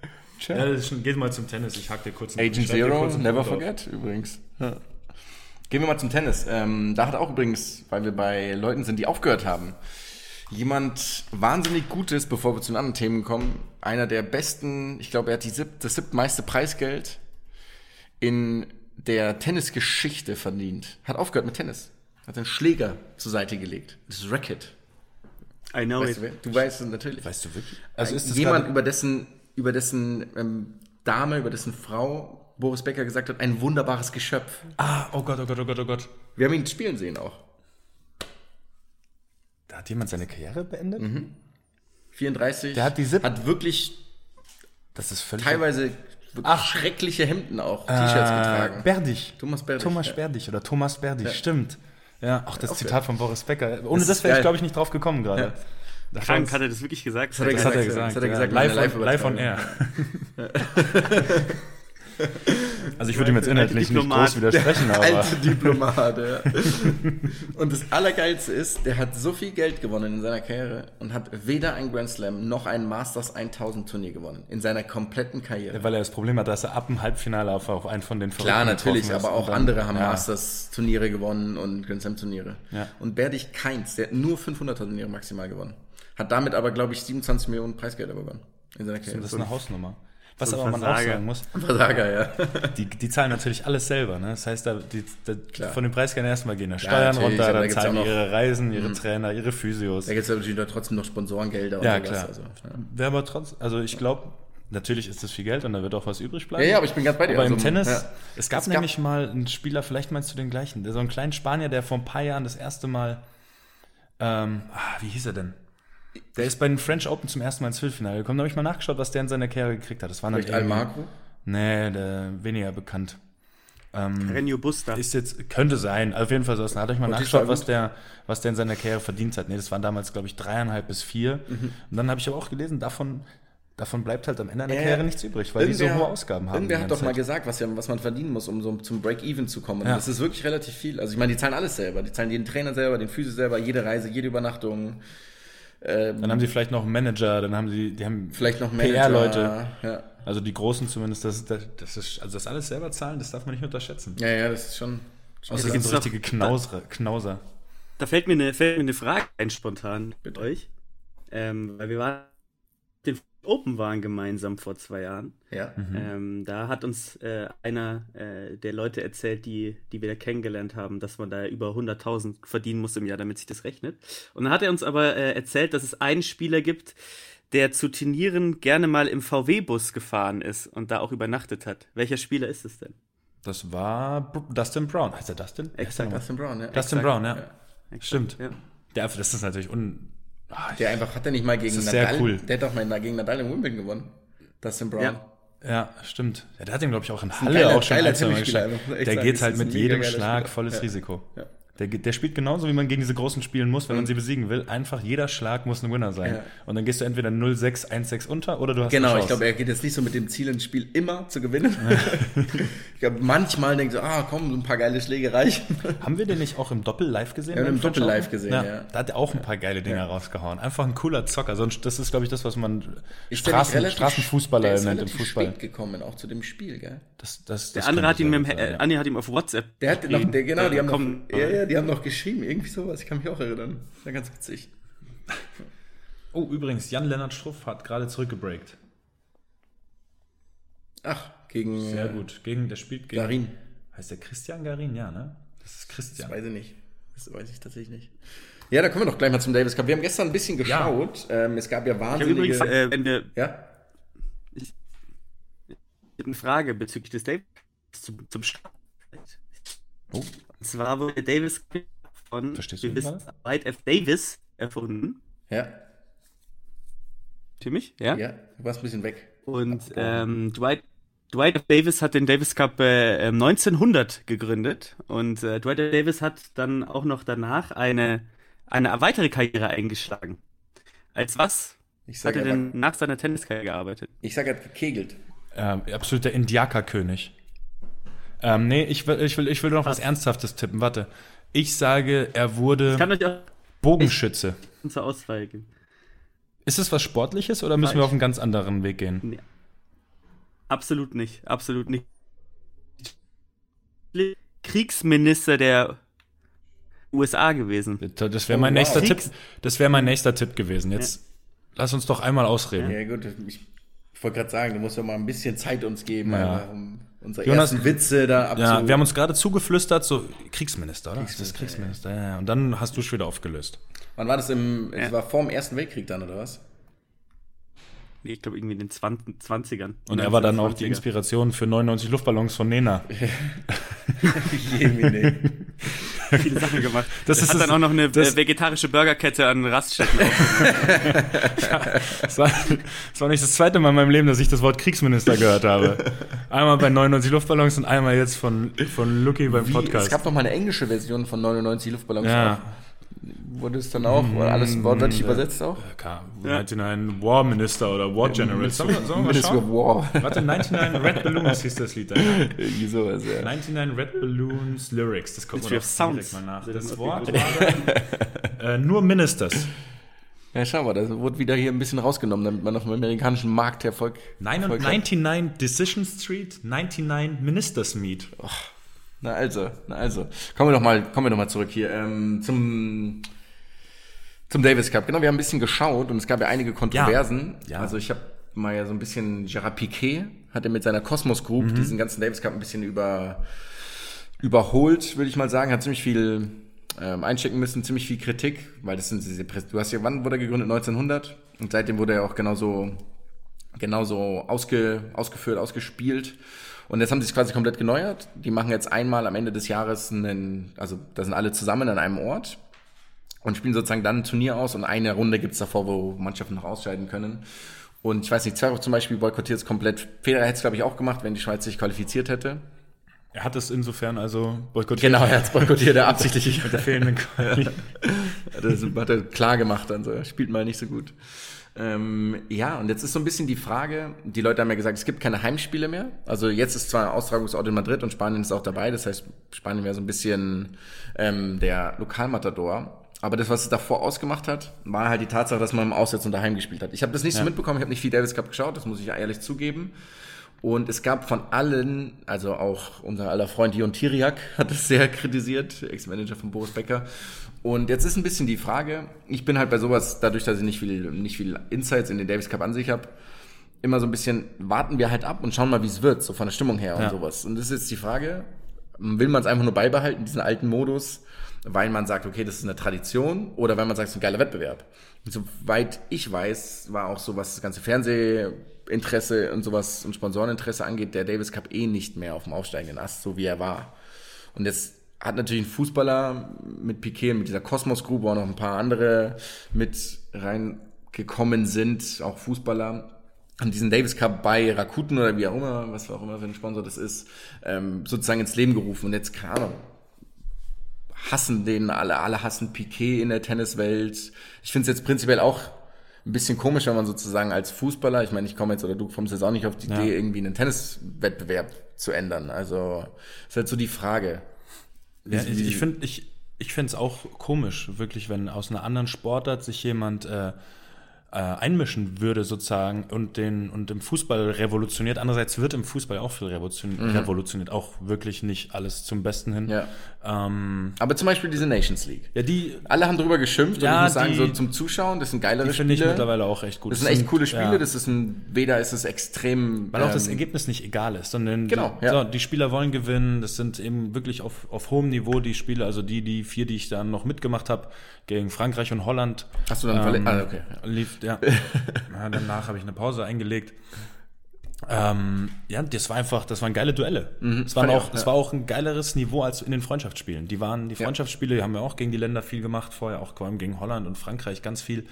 Ja, das ist schon, geh mal zum Tennis. Ich hack dir kurz einen- Agent Zero, never Punkt auf. forget, übrigens. Ja. Gehen wir mal zum Tennis. Ähm, da hat auch übrigens, weil wir bei Leuten sind, die aufgehört haben, jemand wahnsinnig Gutes, bevor wir zu den anderen Themen kommen, einer der besten, ich glaube, er hat die sieb, das siebtmeiste Preisgeld in der Tennisgeschichte verdient. Hat aufgehört mit Tennis. Hat einen Schläger zur Seite gelegt. Das ist Racket. I know Weißt du, it. wer? du weißt es natürlich. Weißt du wirklich? Also ist das jemand über dessen, über dessen ähm, Dame, über dessen Frau Boris Becker gesagt hat, ein wunderbares Geschöpf. Ah, oh Gott, oh Gott, oh Gott, oh Gott. Wir haben ihn spielen sehen auch. Da hat jemand seine Karriere beendet? 34. Der hat die Sieb- Hat wirklich Das ist völlig. teilweise wirklich schreckliche Hemden auch, T-Shirts getragen. Berdich. Thomas Berdich, Thomas ja. Berdich oder Thomas Berdich, stimmt. Ja, auch das Auch Zitat von Boris Becker. Ohne Das das, wäre ich, glaube ich, nicht drauf gekommen gerade. Ja. Das Krank, hat er das wirklich gesagt? hat er Das hat er gesagt, das hat er ja. gesagt, live, in der on, live on air. [LAUGHS] Also ich würde ihm jetzt inhaltlich nicht groß widersprechen, aber Alte Diplomat, ja. Und das Allergeilste ist, der hat so viel Geld gewonnen in seiner Karriere und hat weder ein Grand Slam noch ein Masters 1000 Turnier gewonnen. In seiner kompletten Karriere. weil er das Problem hat, dass er ab dem Halbfinale auf, auf einen von den Klar, Verrückten natürlich, getroffen ist aber auch dann- andere haben ja. Masters-Turniere gewonnen und Grand Slam-Turniere. Ja. Und Berdich keins, der hat nur 500er-Turniere maximal gewonnen. Hat damit aber, glaube ich, 27 Millionen Preisgelder gewonnen in seiner Karriere. Das ist eine Hausnummer. Was so aber man auch Versager. sagen muss, Versager, ja. die, die zahlen natürlich alles selber. Ne? Das heißt, da, die, da, von den Preisgeldern erstmal gehen da Ja, Steuern natürlich, runter, da dann gibt's zahlen auch die noch- ihre Reisen, ihre Trainer, ihre Physios. Da gibt es natürlich trotzdem noch Sponsorengelder Ja, und sowas. klar. Also, ja. Wäre aber trotz, also ich glaube, natürlich ist das viel Geld und da wird auch was übrig bleiben. Ja, ja, aber ich bin ganz bei dir. Aber im Also, Tennis, ja. es gab Es gab- nämlich mal einen Spieler, vielleicht meinst du den gleichen, der so einen kleinen Spanier, der vor ein paar Jahren das erste Mal, ähm, ah, wie hieß er denn? Der ist bei den French Open zum ersten Mal ins Viertelfinale gekommen. Da habe ich mal nachgeschaut, was der in seiner Karriere gekriegt hat. Das war Vielleicht Almagro? Nee, der weniger bekannt. Renio Buster. Ist jetzt, könnte sein, auf jeden Fall so. Da hat euch mal Bautista nachgeschaut, was der, was der in seiner Karriere verdient hat. Nee, das waren damals, glaube ich, dreieinhalb bis vier. Mhm. Und dann habe ich aber auch gelesen, davon, davon bleibt halt am Ende einer Ja, Karriere nichts übrig, weil die so hohe Ausgaben haben. Irgendwer hat doch ganze mal Zeit. gesagt, was, ja, was man verdienen muss, um so zum Break-Even zu kommen. Und Ja. das ist wirklich relativ viel. Also ich meine, die zahlen alles selber. Die zahlen jeden Trainer selber, den Physio selber, jede Reise, jede Übernachtung. Dann haben sie vielleicht noch einen Manager, dann haben sie, die haben Vielleicht noch. PR-Leute. Ja. Also die Großen zumindest, das, das, das ist, also das alles selber zahlen, das darf man nicht unterschätzen. ja, ja, das ist schon. schon Außer krass. sind so gibt's richtige noch- Knauser. Knauser. Da fällt mir eine, fällt mir eine Frage ein spontan mit euch. Ähm, weil wir waren Open waren gemeinsam vor zwei Jahren. ja. Ähm, da hat uns äh, einer äh, der Leute erzählt, die, die wir da kennengelernt haben, dass man da über 100.000 verdienen muss im Jahr, damit sich das rechnet. Und dann hat er uns aber äh, erzählt, dass es einen Spieler gibt, der zu Turnieren gerne mal im VW-Bus gefahren ist und da auch übernachtet hat. Welcher Spieler ist es denn? Das war Dustin Brown. Heißt er Dustin? Exakt. Dustin Brown, ja. Dustin Exakt. Brown, ja. Ja. Stimmt. Ja. Der, das ist natürlich un. Der einfach, hat er nicht mal gegen ist sehr Nadal, cool. der hat doch mal gegen Nadal im Wimbledon gewonnen. Dustin Brown. Ja. Ja, stimmt. Ja, der hat den, glaube ich, auch in Halle geiler- auch schon geiler ein, zwei Mal geschlagen. Der geht halt mit jedem Schlag Spieler. volles Ja. Risiko. Ja. Der, der spielt genauso, wie man gegen diese großen spielen muss, wenn man sie besiegen will. Einfach jeder Schlag muss ein Winner sein. Ja. Und dann gehst du entweder 0-6, 1-6 unter oder du hast Genau, eine ich glaube, er geht jetzt nicht so mit dem Ziel ins Spiel immer zu gewinnen. [LAUGHS] ich glaube, manchmal denkt er, ah, komm, so ein paar geile Schläge reichen. Haben wir den nicht auch im Doppel live gesehen? Ja, im Doppel live gesehen, ja. Da hat er auch ein paar geile Dinger Ja. rausgehauen. Einfach ein cooler Zocker. Sonst, das ist, glaube ich, das, was man Ist der Straßen, relativ- Straßenfußballer der ist nennt im Fußball. spät gekommen, auch zu dem Spiel, gell? Das, das, Der das andere könnte hat ihn mit dem, äh, ja. Andi hat ihm auf WhatsApp. Der hat noch, der, genau, die haben Komm, noch, ja, ja, die haben noch geschrieben, irgendwie sowas, ich kann mich auch erinnern. Das war ganz witzig. Oh, übrigens, Jan-Lennart Struff hat gerade zurückgebreakt. Ach, gegen Sehr äh, gut. Gegen, der spielt gegen. Garin. Heißt der Christian Garin? Ja, ne? Das ist Christian. Das weiß ich nicht. Das weiß ich tatsächlich nicht. Ja, da kommen wir doch gleich mal zum Davis Cup. Wir haben gestern ein bisschen geschaut. Ähm, es gab ja Ich wahnsinnige... übrigens, äh, wenn wir, ja? ich hab eine Frage bezüglich des Davis zum, zum Start. Oh. Und zwar wurde der Davis von Verstehst? Dwight F. Davis erfunden. Ja, Für mich? Ja. ja. Du warst ein bisschen weg. Und ähm, Dwight, Dwight F. Davis hat den Davis Cup äh, ähm, 1900 gegründet. Und äh, Dwight F. Davis hat dann auch noch danach eine, eine weitere Karriere eingeschlagen. Als was Ich hat sag, er er denn nach seiner Tenniskarriere gearbeitet? ich sag, er hat gekegelt. Ähm, absoluter Indiakerkönig. Ähm, nee, ich will, ich will, ich will noch was Ernsthaftes tippen. Warte. Ich sage, er wurde Ich kann euch auch Bogenschütze. zur Auswahl geben. Ist es was Sportliches oder müssen wir Falsch. auf einen ganz anderen Weg gehen? Absolut nicht. Absolut nicht. Kriegsminister der USA gewesen. Das wäre Oh, mein wow. nächster Tipp. Kriegs- Das wäre mein nächster Tipp gewesen. Jetzt lass uns doch einmal ausreden. Ja, gut, ich, ich wollte gerade sagen, du musst ja mal ein bisschen Zeit uns geben, Ja. Unsere Jonas- ersten Witze da abzu... Ja, wir haben uns gerade zugeflüstert, so Kriegsminister, oder? das ist Kriegsminister, ja. ja. Und dann hast du es wieder aufgelöst. Wann war das im... Es Ja. war vor dem Ersten Weltkrieg dann, oder was? Nee, Ich glaube, irgendwie in den 20, 20ern. Und er war dann auch die 1920er. Inspiration für 99 Luftballons von Nena. [LAUGHS] Jemine. Viele Sachen gemacht. [LAUGHS] Das Das ist hat das- dann auch noch eine das- äh, vegetarische Burgerkette an Raststätten. [LAUGHS] Das war, das war nicht das zweite Mal in meinem Leben, dass ich das Wort Kriegsminister gehört habe. Einmal bei 99 Luftballons und einmal jetzt von, von Lucky beim Wie, Podcast. es gab noch mal eine englische Version von 99 Luftballons. Ja. auch. Wurde es dann auch, wurde alles wortwörtlich übersetzt auch? Ja. 99 War Minister oder War General. Sollen wir, sollen wir mal Ministry of? War. [LAUGHS] Warte, 99 Red Balloons hieß das Lied. da. [LAUGHS] Irgendwie sowas, ja. 99 Red Balloons Lyrics. Das kommt Ministry of Sounds. mal nach. Das das Wort war dann, [LAUGHS] äh, nur Ministers. Ja, schau mal, das wurde wieder hier ein bisschen rausgenommen, damit man auf dem amerikanischen Markt Erfolg, Nein und Erfolg hat. 99 Decision Street, 99 Ministers Meet. Na also, na also. Kommen wir doch mal, kommen wir doch mal zurück hier ähm, zum zum Davis Cup. Genau, wir haben ein bisschen geschaut und es gab ja einige Kontroversen. Ja. Also ich habe mal ja so ein bisschen Gerard Piquet hat er mit seiner Cosmos Group Mhm. diesen ganzen Davis Cup ein bisschen über überholt, würde ich mal sagen, hat ziemlich viel ähm, einstecken müssen, ziemlich viel Kritik, weil das sind diese Präs du hast ja wann wurde er gegründet 1900 und seitdem wurde er auch genauso genauso ausge, ausgeführt, ausgespielt. Und jetzt haben sie es quasi komplett geneuert. Die machen jetzt einmal am Ende des Jahres einen, also da sind alle zusammen an einem Ort und spielen sozusagen dann ein Turnier aus und eine Runde gibt's davor, wo Mannschaften noch ausscheiden können. Und ich weiß nicht, Zverev zum Beispiel boykottiert es komplett. Federer hätte es, glaube ich, auch gemacht, wenn die Schweiz sich qualifiziert hätte. Er hat es insofern also boykottiert. Genau, er hat es boykottiert, er absichtlich. Mit der fehlenden Quali. [LAUGHS] Hat er, hat er klar gemacht, dann so, er spielt mal nicht so gut. Ähm, ja, und jetzt ist so ein bisschen die Frage, die Leute haben ja gesagt, es gibt keine Heimspiele mehr. Also jetzt ist zwar Austragungsort in Madrid und Spanien ist auch dabei, das heißt, Spanien wäre so ein bisschen ähm, der Lokalmatador. Aber das, was es davor ausgemacht hat, war halt die Tatsache, dass man im Auswärts und daheim gespielt hat. Ich habe das nicht so mitbekommen, ich habe nicht viel Davis Cup geschaut, das muss ich ehrlich zugeben. Und es gab von allen, also auch unser aller Freund Jon Tiriak [LAUGHS] hat es sehr kritisiert, Ex-Manager von Boris Becker. Und jetzt ist ein bisschen die Frage, ich bin halt bei sowas, dadurch, dass ich nicht viel, nicht viel Insights in den Davis Cup an sich habe, immer so ein bisschen, warten wir halt ab und schauen mal, wie es wird, so von der Stimmung her und Ja. sowas. Und das ist jetzt die Frage, will man es einfach nur beibehalten, diesen alten Modus, weil man sagt, okay, das ist eine Tradition, oder weil man sagt, es ist ein geiler Wettbewerb. Und soweit ich weiß, war auch so, was das ganze Fernsehinteresse und sowas und Sponsoreninteresse angeht, der Davis Cup eh nicht mehr auf dem aufsteigenden Ast, so wie er war. Und jetzt hat natürlich ein Fußballer mit Piquet, mit dieser Cosmos Group, auch noch ein paar andere mit reingekommen sind, auch Fußballer, diesen Davis Cup bei Rakuten oder wie auch immer, was auch immer für ein Sponsor das ist, ähm, sozusagen ins Leben gerufen. Und jetzt, keine Ahnung, hassen den alle, alle hassen Piquet in der Tenniswelt. Ich finde es jetzt prinzipiell auch ein bisschen komisch, wenn man sozusagen als Fußballer, ich meine, ich komme jetzt oder du kommst jetzt auch nicht auf die Idee, irgendwie einen Tenniswettbewerb zu ändern. Also ist halt so die Frage. Ja, ich ich finde ich, ich finde es auch komisch, wirklich, wenn aus einer anderen Sportart sich jemand äh, äh, einmischen würde sozusagen und den und im Fußball revolutioniert. Andererseits wird im Fußball auch viel revolutioniert, mhm. revolutioniert auch wirklich nicht alles zum Besten hin. Ja. Ähm, Aber zum Beispiel diese Nations League. Ja, die. Alle haben drüber geschimpft ja, und ich muss sagen, so zum Zuschauen, das sind geilere die Spiele. finde ich mittlerweile auch echt gut. Das sind echt coole Spiele. Ja. Das ist ein, weder ist es extrem. Weil auch das ähm, Ergebnis nicht egal ist, sondern genau, die, ja. so, die Spieler wollen gewinnen. Das sind eben wirklich auf, auf hohem Niveau die Spiele, also die, die vier, die ich dann noch mitgemacht habe, gegen Frankreich und Holland. Hast du dann ähm, ah, okay. Lief, ja. [LAUGHS] ja danach habe ich eine Pause eingelegt. Ähm, ja, das war einfach, das waren geile Duelle. Mhm, es, waren auch, auch, ja. es war auch ein geileres Niveau als in den Freundschaftsspielen. Die waren, die Freundschaftsspiele, die haben wir auch gegen die Länder viel gemacht, vorher auch vor allem gegen Holland und Frankreich ganz viel.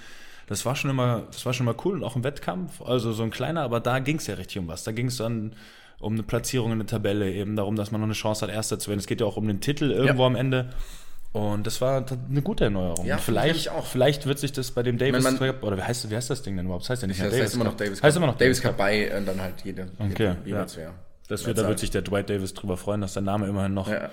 Das war schon immer, das war schon mal cool und auch im Wettkampf, also so ein kleiner, aber da ging es ja richtig um was. Da ging es dann um eine Platzierung in der Tabelle, eben darum, dass man noch eine Chance hat, Erster zu werden. Es geht ja auch um den Titel irgendwo ja. am Ende. Und das war eine gute Erneuerung. Ja, vielleicht, auch. vielleicht wird sich das bei dem Davis man, Cup, oder wie heißt, wie heißt das Ding denn überhaupt? Das heißt ja nicht das Davis heißt immer noch Davis Cup. Heißt immer noch Davis Cup bei und dann halt jede, okay, jede, ja. Das wird, da wird sich der Dwight Davis drüber freuen, dass der Name immerhin noch ja.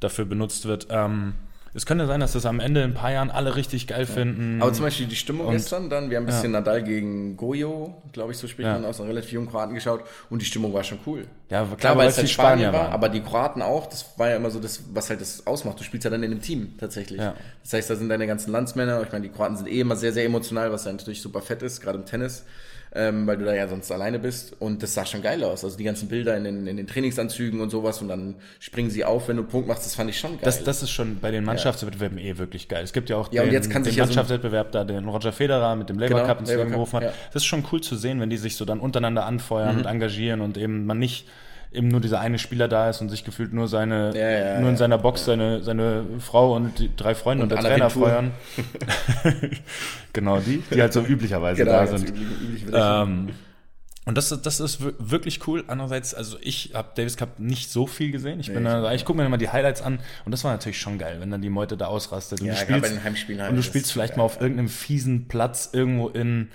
dafür benutzt wird. Ähm, es könnte sein, dass das am Ende in ein paar Jahren alle richtig geil finden. Aber zum Beispiel die Stimmung und, gestern dann, wir haben ein bisschen ja. Nadal gegen Goyo, glaube ich, so spricht man aus, einem relativ jungen Kroaten geschaut und die Stimmung war schon cool. Ja, klar, klar weil es halt Spanien war, aber die Kroaten auch, das war ja immer so das, was halt das ausmacht. Du spielst ja dann in einem Team tatsächlich. Das heißt, da sind deine ganzen Landsmänner, ich meine, die Kroaten sind eh immer sehr, sehr emotional, was ja natürlich super fett ist, gerade im Tennis ähm, weil du da ja sonst alleine bist. Und das sah schon geil aus. Also die ganzen Bilder in den, in den Trainingsanzügen und sowas und dann springen sie auf, wenn du Punkt machst, das fand ich schon geil. Das, das ist schon bei den Mannschaftswettbewerben ja. eh wirklich geil. Es gibt ja auch ja, den, den Mannschaftswettbewerb so da, den Roger Federer mit dem Labour genau, Cup ins Leben gerufen hat. Ja. Das ist schon cool zu sehen, wenn die sich so dann untereinander anfeuern mhm. und engagieren und eben man nicht eben nur dieser eine Spieler da ist und sich gefühlt nur seine, ja, ja, nur in seiner Box seine, seine Frau und die drei Freunde und, und der Trainer feuern. [LAUGHS] genau, die, die halt so üblicherweise genau, da sind. Üblich, üblich ähm, und das, das ist wirklich cool. Andererseits, also ich habe Davis Cup nicht so viel gesehen. Ich bin nee, da, ich gucke mir immer die Highlights an und das war natürlich schon geil, wenn dann die Meute da ausrastet. Und ja, du spielst, bei den Heimspielen halt und du spielst vielleicht mal auf irgendeinem fiesen Platz irgendwo in,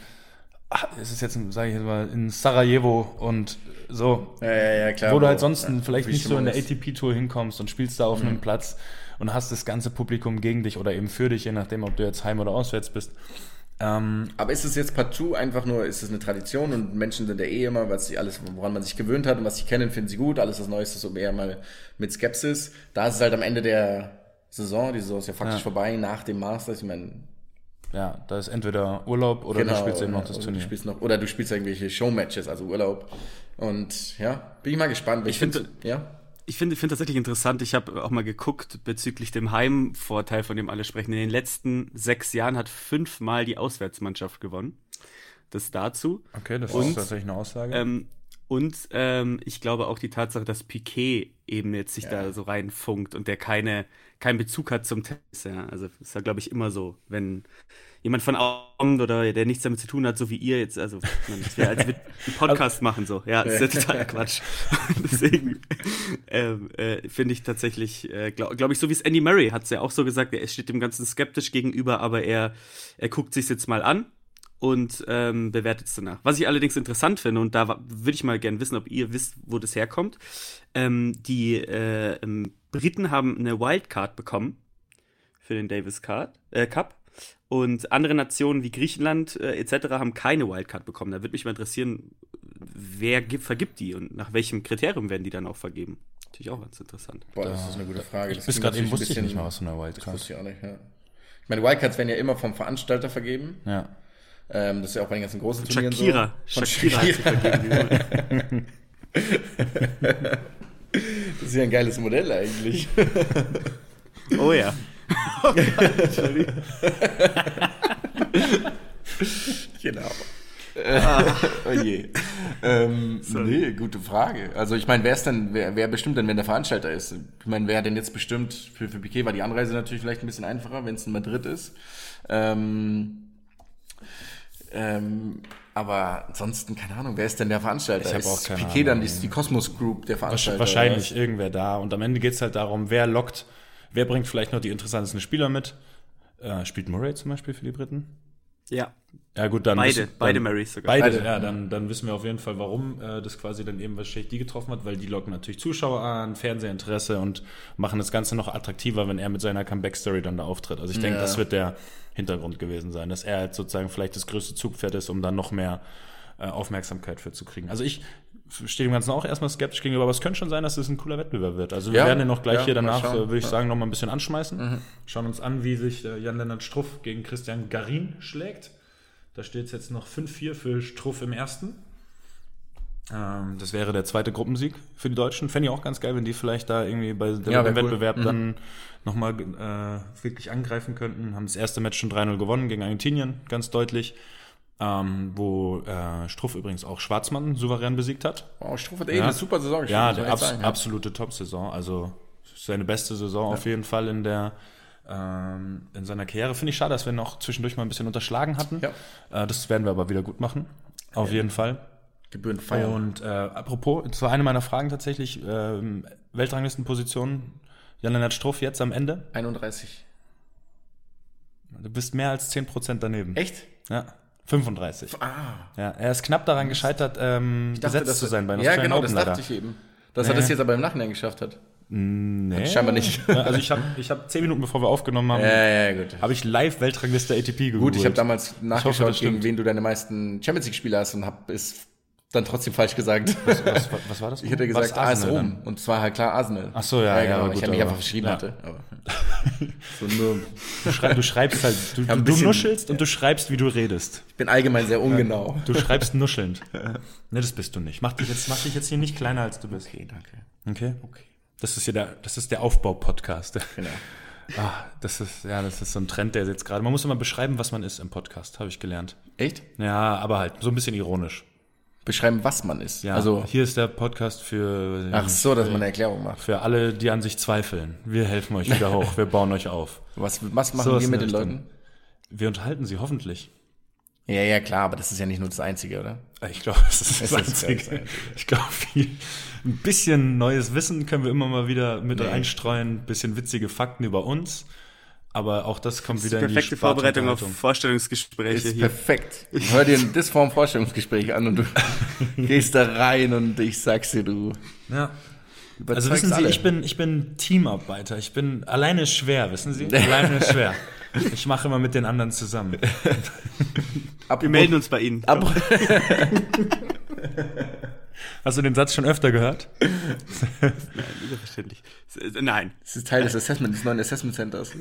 es ist jetzt, sage ich jetzt mal, in Sarajevo und so. Ja, ja, ja, klar. Wo du halt sonst vielleicht nicht so in der ATP-Tour hinkommst und spielst da auf mhm. einem Platz und hast das ganze Publikum gegen dich oder eben für dich, je nachdem, ob du jetzt heim oder auswärts bist. Ähm, Aber ist es jetzt partout einfach nur, ist es eine Tradition und Menschen sind ja eh immer, was sie alles, woran man sich gewöhnt hat und was sie kennen, finden sie gut, alles was Neues ist so eher mal mit Skepsis. Da ist es halt am Ende der Saison, die Saison ist ja faktisch vorbei, nach dem Masters, ich meine, ja, da ist entweder Urlaub oder genau, du spielst eben noch das Turnier. Du spielst noch, oder du spielst irgendwelche Showmatches, also Urlaub. Und ja, bin ich mal gespannt. Ich, ich finde, ja ich finde find tatsächlich interessant, ich habe auch mal geguckt bezüglich dem Heimvorteil, von dem alle sprechen. In den letzten sechs Jahren hat fünfmal die Auswärtsmannschaft gewonnen. Das dazu. Okay, das und, ist tatsächlich eine Aussage. Ähm, und ähm, ich glaube auch die Tatsache, dass Piquet eben jetzt sich ja. da so reinfunkt und der keine, keinen Bezug hat zum Tennis. Ja. Also das ist ja, glaube ich, immer so, wenn jemand von außen kommt oder der nichts damit zu tun hat, so wie ihr jetzt, also es wäre, als wir [LAUGHS] einen Podcast also, machen so. Ja, das ist ja totaler Quatsch. [LAUGHS] Deswegen ähm, äh, finde ich tatsächlich, äh, glaube glaub ich, so wie es Andy Murray hat es ja auch so gesagt, er steht dem Ganzen skeptisch gegenüber, aber er, er guckt sich jetzt mal an und ähm, bewertet es danach. Was ich allerdings interessant finde, und da würde ich mal gerne wissen, ob ihr wisst, wo das herkommt. Ähm, die äh, Briten haben eine Wildcard bekommen für den Davis Card, äh, Cup und andere Nationen wie Griechenland äh, etc. haben keine Wildcard bekommen. Da würde mich mal interessieren, wer gibt, vergibt die und nach welchem Kriterium werden die dann auch vergeben? Natürlich auch ganz interessant. Boah, das ist eine gute Frage. Ich bis gerade eben wusste ich nicht mal was von der Wildcard. Das wusste ich auch nicht, ja. Ich meine, Wildcards werden ja immer vom Veranstalter vergeben. Ja. Ähm, das ist ja auch bei den ganzen großen Turnieren Shakira. so. Shakira. Shakira. [LAUGHS] das ist ja ein geiles Modell eigentlich. oh ja. Entschuldigung. genau. Ah. oh je. Ähm, nee, gute Frage. Also ich meine, wer ist denn, wer, wer bestimmt denn, wenn der Veranstalter ist? Ich meine, wer denn jetzt bestimmt, für, für Piquet war die Anreise natürlich vielleicht ein bisschen einfacher, wenn es in Madrid ist. Ähm, Ähm, aber ansonsten, keine Ahnung, wer ist denn der Veranstalter? Ich hab Ist auch keine Piquet dann Ahnung. die, die Cosmos Group der Veranstalter? Wahrscheinlich irgendwer da. Und am Ende geht es halt darum, wer lockt, wer bringt vielleicht noch die interessantesten Spieler mit. Äh, spielt Murray zum Beispiel für die Briten? Ja, Ja gut, dann beide, wissen- beide dann, Marys sogar. Beide, Beide, ja, dann, dann wissen wir auf jeden Fall, warum äh, das quasi dann eben wahrscheinlich die getroffen hat, weil die locken natürlich Zuschauer an, Fernsehinteresse und machen das Ganze noch attraktiver, wenn er mit seiner Comeback-Story dann da auftritt. Also ich denke, Ja. das wird der Hintergrund gewesen sein, dass er halt sozusagen vielleicht das größte Zugpferd ist, um dann noch mehr äh, Aufmerksamkeit für zu kriegen. Also ich stehe dem Ganzen auch erstmal skeptisch gegenüber, aber es könnte schon sein, dass es ein cooler Wettbewerb wird. Also wir Ja, werden den noch gleich ja, hier danach, schauen. äh, würde ich Ja. sagen, noch mal ein bisschen anschmeißen. Schauen uns an, wie sich äh, Jan-Lennart Struff gegen Christian Garin schlägt. Da steht es jetzt noch 5-4 für Struff im ersten. Ähm, das wäre der zweite Gruppensieg für die Deutschen. Fände ich auch ganz geil, wenn die vielleicht da irgendwie bei Ja, dem cool. Wettbewerb Mhm. dann nochmal äh, wirklich angreifen könnten. Haben das erste Match schon 3-0 gewonnen gegen Argentinien, ganz deutlich. Ähm, wo äh, Struff übrigens auch Schwarzmann souverän besiegt hat. Wow, Struff hat eh Ja. eine super Saison gespielt. Ja, der abs sagen, ja. absolute Top-Saison. Also seine beste Saison auf jeden Fall in der ähm, in seiner Karriere. Finde ich schade, dass wir noch zwischendurch mal ein bisschen unterschlagen hatten. Ja. Äh, das werden wir aber wieder gut machen. Auf jeden Fall. Gebührend feiern. Und äh, apropos, das war eine meiner Fragen tatsächlich, ähm, Weltranglistenposition, Jan-Lennart Struff jetzt am Ende. 31. Du bist mehr als 10% daneben. Echt? Ja, 35. Ah. Ja, er ist knapp daran gescheitert, ähm, gesetzt das- zu sein bei Ja, Australian genau, Open das leider. dachte ich eben. Dass er Nee. das jetzt aber im Nachhinein geschafft hat. Nee. Scheinbar nicht. Ja, also ich habe ich hab zehn Minuten bevor wir aufgenommen haben, Ja, ja, gut. habe ich live Weltrangliste ATP gegoogelt. Gut, ich habe damals nachgeschaut, das gegen wen du deine meisten Champions League-Spiele hast und habe es dann trotzdem falsch gesagt. Was, was, was war das? [LAUGHS] Ich hätte gesagt AS Arsenal Rom. Und zwar halt klar Arsenal. Ach so, ja, ja, genau. gut, ich habe mich aber- einfach verschrieben ja. hatte. Aber [LAUGHS] so nur, Dann? Du, schrei du schreibst halt, du, hab du, ein du bisschen- nuschelst und du schreibst, wie du redest. ich bin allgemein sehr ungenau. Du schreibst nuschelnd. [LAUGHS] Ne, das bist du nicht. Mach dich jetzt, mach dich jetzt hier nicht kleiner, als du bist. Okay, danke. Okay? Okay. Das ist hier der, das ist der Aufbau-Podcast. Genau. Ah, das ist, ja, das ist so ein Trend, der jetzt gerade, man muss immer beschreiben, was man ist im Podcast, habe ich gelernt. Echt? Ja, aber halt so ein bisschen ironisch. Beschreiben, was man ist. Ja, Also, hier ist der Podcast für, ach so, dass man eine Erklärung macht. für alle, die an sich zweifeln. Wir helfen euch wieder hoch, wir bauen euch auf. Was, was machen So wir mit den Richtung. Leuten? Wir unterhalten sie hoffentlich. Ja, ja, klar, aber das ist ja nicht nur das Einzige, oder? Ich glaube, das ist das Es ist das Einzige. Einzige. Ich glaube, ein bisschen neues Wissen können wir immer mal wieder mit Nee. einstreuen, ein bisschen witzige Fakten über uns. Aber auch das kommt Das wieder die in die perfekte Vorbereitung auf. Vorstellungsgespräche Ist hier. perfekt. Hör dir das vorm Vorstellungsgespräch an und du [LAUGHS] gehst da rein und ich sag's dir, du Ja. Also wissen Sie, alle. ich bin, ich bin Teamarbeiter. Ich bin alleine ist schwer, wissen Sie? Alleine ist [LAUGHS] schwer. Ich mache immer mit den anderen zusammen. Wir melden uns bei Ihnen. Ab, [LAUGHS] Hast du den Satz schon öfter gehört? [LAUGHS] Nein, überverständlich. S- äh, Nein. das ist Teil des Assessment, des neuen Assessment Centers.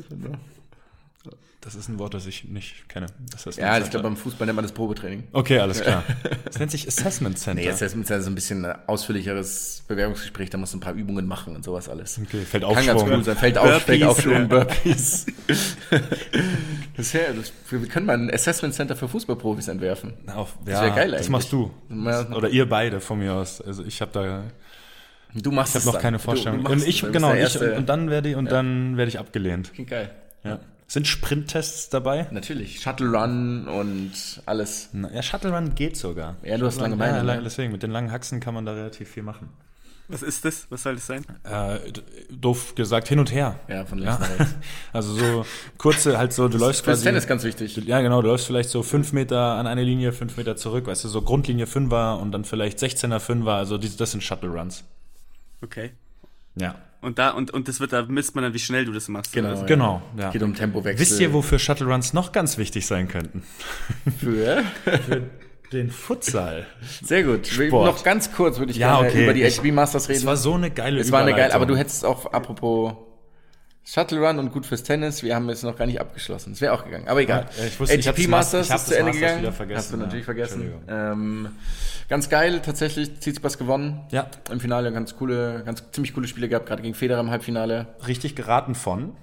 Das ist ein Wort, das ich nicht kenne. Assessment Ja, ich glaube, beim Fußball nennt man das Probetraining. Okay, alles klar. [LAUGHS] Das nennt sich Assessment Center. Nee, Assessment Center ist ein bisschen ein ausführlicheres Bewerbungsgespräch, da musst du ein paar Übungen machen und sowas alles. Okay, fällt Kann ganz cool sein. Fällt auf, fällt Burpees. Aufschwung, Burpees. [LAUGHS] das wär, das, wir können mal ein Assessment Center für Fußballprofis entwerfen. Auf, Das ja, wär geil Das eigentlich. machst du. Ja. Oder ihr beide von mir aus. Also ich habe da Du machst ich habe noch keine Vorstellung. Du, du und ich genau, ich, und dann werde ich und dann werde ich abgelehnt. Klingt geil. Ja. Sind Sprinttests dabei? Natürlich. Shuttle Run und alles. Na, Ja, Shuttle Run geht sogar. Ja, du hast lange Beine, Ja, ne? lang- deswegen, mit den langen Haxen kann man da relativ viel machen. Was ist das? Was soll das sein? Äh, doof gesagt, hin und her. Ja, von links Ja. nach rechts. [LAUGHS] Also so kurze, halt so, du läufst Fürs quasi. Tennis ganz wichtig. Ja, genau, du läufst vielleicht so fünf Meter an eine Linie, fünf Meter zurück, weißt du, so Grundlinie Fünfer und dann vielleicht 16er Fünfer, also die, das sind Shuttle Runs. Okay. Ja. Und da, und, und das wird, da misst man dann, wie schnell du das machst. Genau. oder so. Genau, ja. Geht um Tempowechsel. Wisst ihr, wofür Shuttle Runs noch ganz wichtig sein könnten? Für? Für den Futsal. Sehr gut. Sport. Noch ganz kurz würde ich Ja, gerne okay. über die HB Masters reden. Es war so eine geile Es war eine geil, Überleitung. aber du hättest auch, apropos Shuttle Run und gut fürs Tennis, wir haben es noch gar nicht abgeschlossen. Es wäre auch gegangen, aber egal. Ja, ich wusste, ich hab's HB Mas- Masters ich hab ist zu das Ende Masters gegangen. wieder vergessen, Hast du natürlich ja. vergessen. Entschuldigung. Ähm, ganz geil, tatsächlich. Tsitsipas gewonnen. Ja. Im Finale ganz coole, ganz ziemlich coole Spiele gehabt, gerade gegen Federer im Halbfinale. richtig geraten von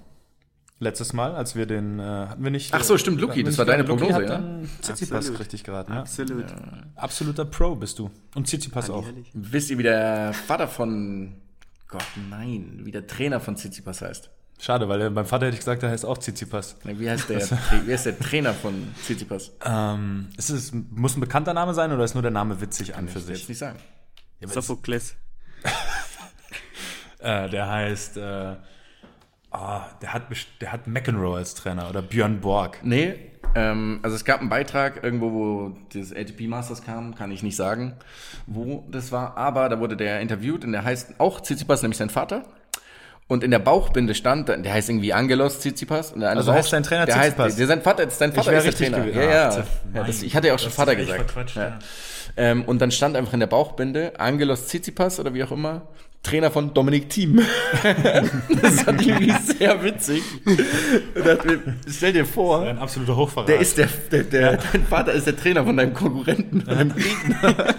letztes Mal, als wir den äh, hatten wir nicht. Ach so, stimmt, Luki, das war deine Luki Prognose, hat ja? Tsitsipas Absolut. richtig geraten. Ja. Absolut. Absoluter Pro bist du und Tsitsipas auch. Wisst ihr, wie der Vater von Gott, nein, wie der Trainer von Tsitsipas heißt? Schade, weil beim Vater hätte ich gesagt, der heißt auch Tsitsipas. Wie heißt der, wie heißt der Trainer von Tsitsipas? Ähm, ist es, muss ein bekannter Name sein oder ist nur der Name witzig an für Ich will jetzt sich? nicht sagen. Sophokles. [LAUGHS] Äh, der heißt, äh, ah, der hat, der hat McEnroe als Trainer oder Björn Borg. Nee, ähm, also es gab einen Beitrag irgendwo, wo das ATP Masters kam, kann ich nicht sagen, wo das war, aber da wurde der interviewt und der heißt auch Tsitsipas, nämlich sein Vater. Und in der Bauchbinde stand, der heißt irgendwie Angelos Tsitsipas. Und der Also heißt sein Trainer der Tsitsipas? Heißt, der, sein Vater, sein Vater ist der Trainer. gewesen. Ja, ja. Ach, ja das, ich hatte ja auch schon Vater gesagt. Ja. ja. Ähm, und dann stand einfach in der Bauchbinde Angelos Tsitsipas oder wie auch immer, Trainer von Dominik Thiem. [LAUGHS] das fand ich irgendwie sehr witzig. Mir, stell dir vor, Ein absoluter Hochverrat. der ist der, der, der dein Vater ist der Trainer von deinem Konkurrenten, von deinem Gegner.